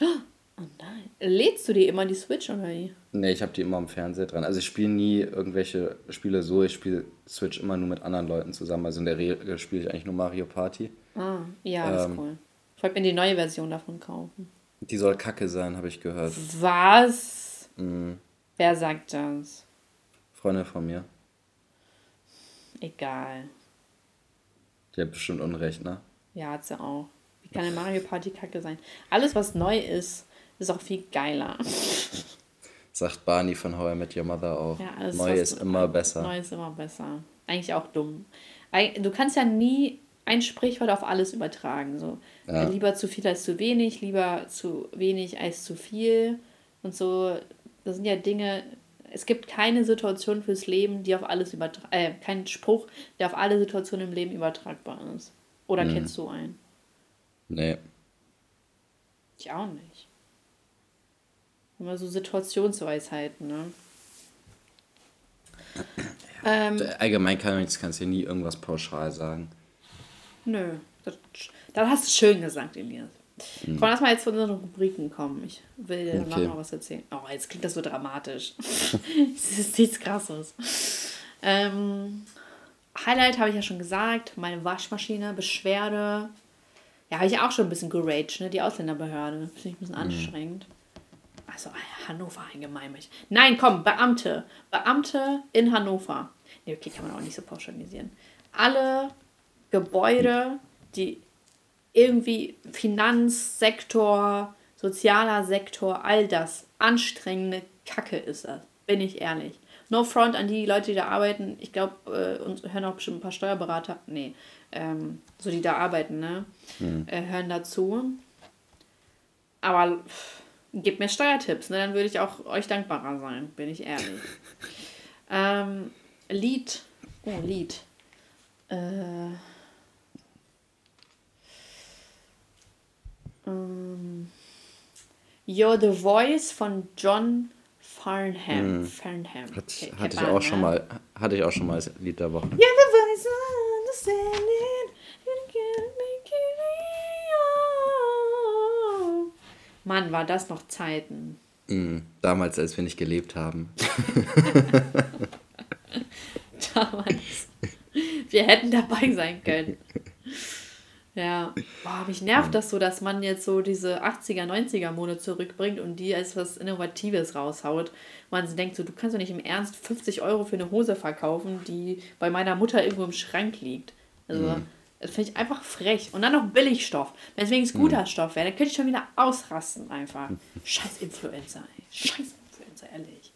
Oh nein. Lädst du die immer die Switch oder wie? Nee, ich habe die immer am Fernseher dran. Also ich spiele nie irgendwelche Spiele so, ich spiele Switch immer nur mit anderen Leuten zusammen. Also in der Regel spiele ich eigentlich nur Mario Party. Ah, ja, das ähm, ist cool. Ich wollte mir die neue Version davon kaufen. Die soll kacke sein, habe ich gehört. Was? Mhm. Wer sagt das? Freundin von mir. Egal. Die hat bestimmt Unrecht, ne? Ja, hat sie auch. Kann eine Mario Party kacke sein? Alles, was neu ist, ist auch viel geiler. Sagt Barney von How I Met Your Mother auch. Ja, alles, neu ist immer besser. Neu ist immer besser. Eigentlich auch dumm. Du kannst ja nie ein Sprichwort auf alles übertragen. So. Ja. Lieber zu viel als zu wenig, lieber zu wenig als zu viel. Und so, das sind ja Dinge, es gibt keine Situation fürs Leben, die auf alles übertragbar, äh, kein Spruch, der auf alle Situationen im Leben übertragbar ist. Oder mhm. kennst du einen? Nee. Ich auch nicht. Immer so Situationsweisheiten, ne? Ja, ähm, allgemein kann, kannst du nie irgendwas pauschal sagen. Nö, das, das hast du schön gesagt, Elias. Mhm. Komm, lass mal jetzt zu unseren Rubriken kommen. Ich will dir okay. noch was erzählen. Oh, jetzt klingt das so dramatisch. das ist nichts krasses. Ähm, Highlight habe ich ja schon gesagt. Meine Waschmaschine, Beschwerde. Ja, habe ich auch schon ein bisschen geraged, ne? Die Ausländerbehörde. Finde ich ein bisschen mhm. anstrengend. Also Hannover eingemeimert. Nein, komm, Beamte. Beamte in Hannover. Ne, okay, kann man auch nicht so pauschalisieren. Alle Gebäude, die irgendwie Finanzsektor, sozialer Sektor, all das anstrengende Kacke ist das. Bin ich ehrlich. No front an die Leute, die da arbeiten. Ich glaube, äh, uns hören auch bestimmt ein paar Steuerberater. Nee, ähm, so die da arbeiten, ne? Mhm. Äh, hören dazu. Aber pff, gebt mir Steuertipps, ne? Dann würde ich auch euch dankbarer sein, bin ich ehrlich. ähm, Lied. Oh, Lied. Äh, ähm, You're the Voice von John Farnham. Mm. Farnham. Hat, okay, hatte, ich auch schon mal, hatte ich auch schon mal als Lied der Woche. You're the voice understanding. Mann, war das noch Zeiten. Mm, damals, als wir nicht gelebt haben. damals. Wir hätten dabei sein können. Ja, Boah, mich nervt das so, dass man jetzt so diese 80er, 90er Mode zurückbringt und die als was Innovatives raushaut. Man denkt so, du kannst doch nicht im Ernst 50 Euro für eine Hose verkaufen, die bei meiner Mutter irgendwo im Schrank liegt. Also, mhm. das finde ich einfach frech. Und dann noch Billigstoff. Wenn es wenigstens guter mhm. Stoff wäre, dann könnte ich schon wieder ausrasten einfach. Scheiß Influencer, ey. Scheiß Influencer, ehrlich.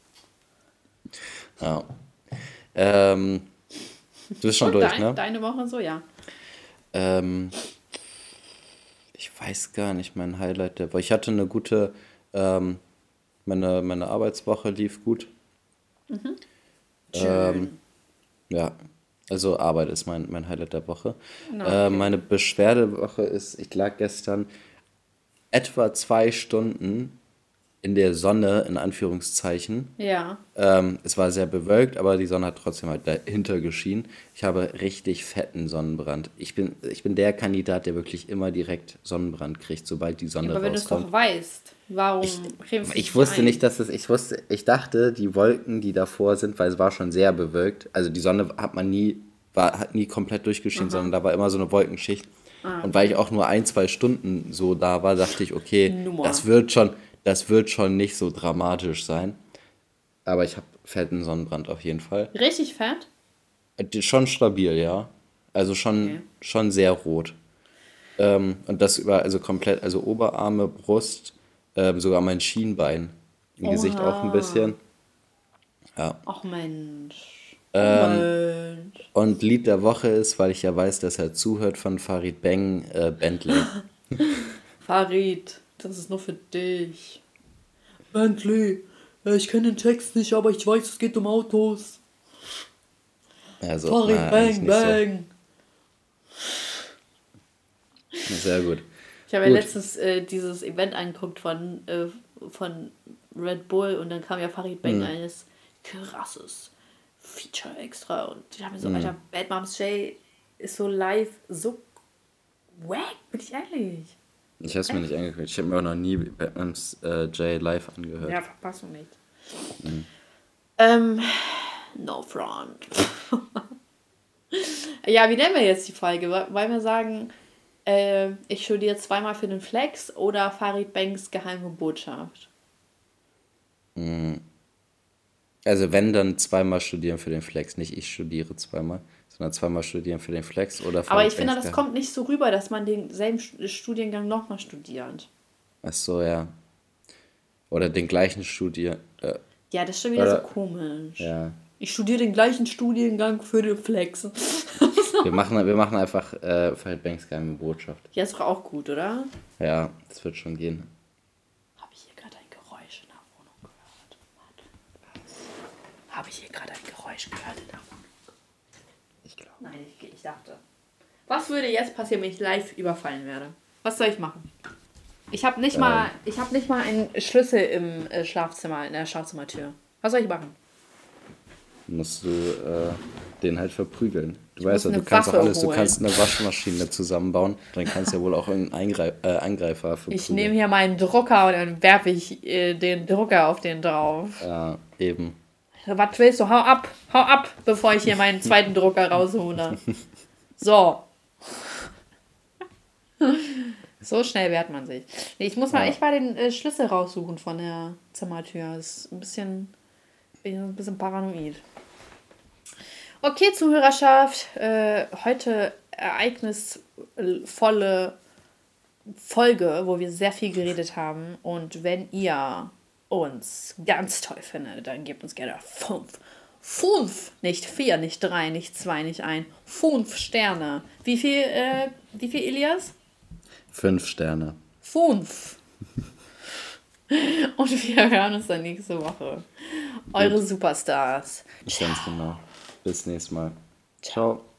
Ja. Ähm, du bist schon und durch, dein, ne? Deine Woche so, ja. Ähm, ich weiß gar nicht, mein Highlight der Woche. Ich hatte eine gute, ähm, meine, meine Arbeitswoche lief gut. Mhm. Ähm, ja, also Arbeit ist mein, mein Highlight der Woche. No, okay. äh, meine Beschwerdewoche ist, ich lag gestern etwa zwei Stunden in der Sonne, in Anführungszeichen. Ja. Ähm, es war sehr bewölkt, aber die Sonne hat trotzdem halt dahinter geschienen. Ich habe richtig fetten Sonnenbrand. Ich bin, ich bin der Kandidat, der wirklich immer direkt Sonnenbrand kriegt, sobald die Sonne ja, aber rauskommt. Aber wenn du es doch weißt, warum ich, ich wusste ein? nicht, dass es, ich wusste, ich dachte, die Wolken, die davor sind, weil es war schon sehr bewölkt, also die Sonne hat man nie, war, hat nie komplett durchgeschienen, Aha. sondern da war immer so eine Wolkenschicht. Ah, Und weil ich auch nur ein, zwei Stunden so da war, dachte ich, okay, Nummer. das wird schon, das wird schon nicht so dramatisch sein. Aber ich habe fetten Sonnenbrand auf jeden Fall. Richtig fett? Schon stabil, ja. Also schon, okay. schon sehr rot. Ähm, und das über, also komplett, also Oberarme, Brust, ähm, sogar mein Schienbein. Im Oha. Gesicht auch ein bisschen. Ja. Ach Mensch. Ähm, Mensch. Und Lied der Woche ist, weil ich ja weiß, dass er zuhört, von Farid Bang, äh, Bentley. Farid. Das ist nur für dich. Bentley, äh, ich kenne den Text nicht, aber ich weiß, es geht um Autos. Also, Farid, na, bang, bang. So. Sehr gut. Ich habe ja letztens äh, dieses Event angeguckt von, äh, von Red Bull und dann kam ja Farid Bang mhm. eines krasses Feature extra und ich habe mir so, mhm. Alter, Bad Moms J ist so live so wack, bin ich ehrlich. Ich habe es mir nicht angeguckt. Ich habe mir auch noch nie Batman's äh, J live angehört. Ja, Verpassung nicht. Mhm. Ähm, no front. ja, wie nennen wir jetzt die Folge? Wollen wir sagen, äh, ich studiere zweimal für den Flex oder Farid Banks geheime Botschaft? Mhm. Also wenn, dann zweimal studieren für den Flex. Nicht ich studiere zweimal sondern zweimal studieren für den Flex oder Aber ich finde, das kommt nicht so rüber, dass man denselben Studiengang nochmal studiert. Ach so, ja. Oder den gleichen Studier. Äh, ja, das ist schon wieder oder, so komisch. Ja. Ich studiere den gleichen Studiengang für den Flex. wir, machen, wir machen einfach äh, Fred Banks geheime Botschaft. Ja, ist doch auch gut, oder? Ja, das wird schon gehen. Habe ich hier gerade ein Geräusch in der Wohnung gehört? Habe ich hier gerade ein Geräusch gehört in der Wohnung? Nein, ich, ich dachte. Was würde jetzt passieren, wenn ich live überfallen werde? Was soll ich machen? Ich habe nicht, ähm. mal, hab nicht mal einen Schlüssel im äh, Schlafzimmer, in der Schlafzimmertür. Was soll ich machen? Musst du äh, den halt verprügeln. Du ich weißt ja, du kannst auch alles. Holen. Du kannst eine Waschmaschine zusammenbauen. Dann kannst du ja wohl auch einen Eingreif, äh, Angreifer verprügeln. Ich nehme hier meinen Drucker und dann werfe ich äh, den Drucker auf den drauf. Ja, eben. Was willst du? Hau ab, hau ab, bevor ich hier meinen zweiten Drucker raushole. So. So schnell wehrt man sich. Nee, ich muss mal ja. echt mal den äh, Schlüssel raussuchen von der Zimmertür. Das ist ein bisschen, bin ein bisschen paranoid. Okay, Zuhörerschaft. Äh, heute ereignisvolle Folge, wo wir sehr viel geredet haben. Und wenn ihr uns ganz toll findet, dann gebt uns gerne fünf. Fünf, nicht vier, nicht drei, nicht zwei, nicht ein. Fünf Sterne. Wie viel, äh, wie viel, Elias? Fünf Sterne. Fünf. Und wir hören uns dann nächste Woche. Eure Superstars. Ganz genau. Bis nächstes Mal. Ciao. Ciao.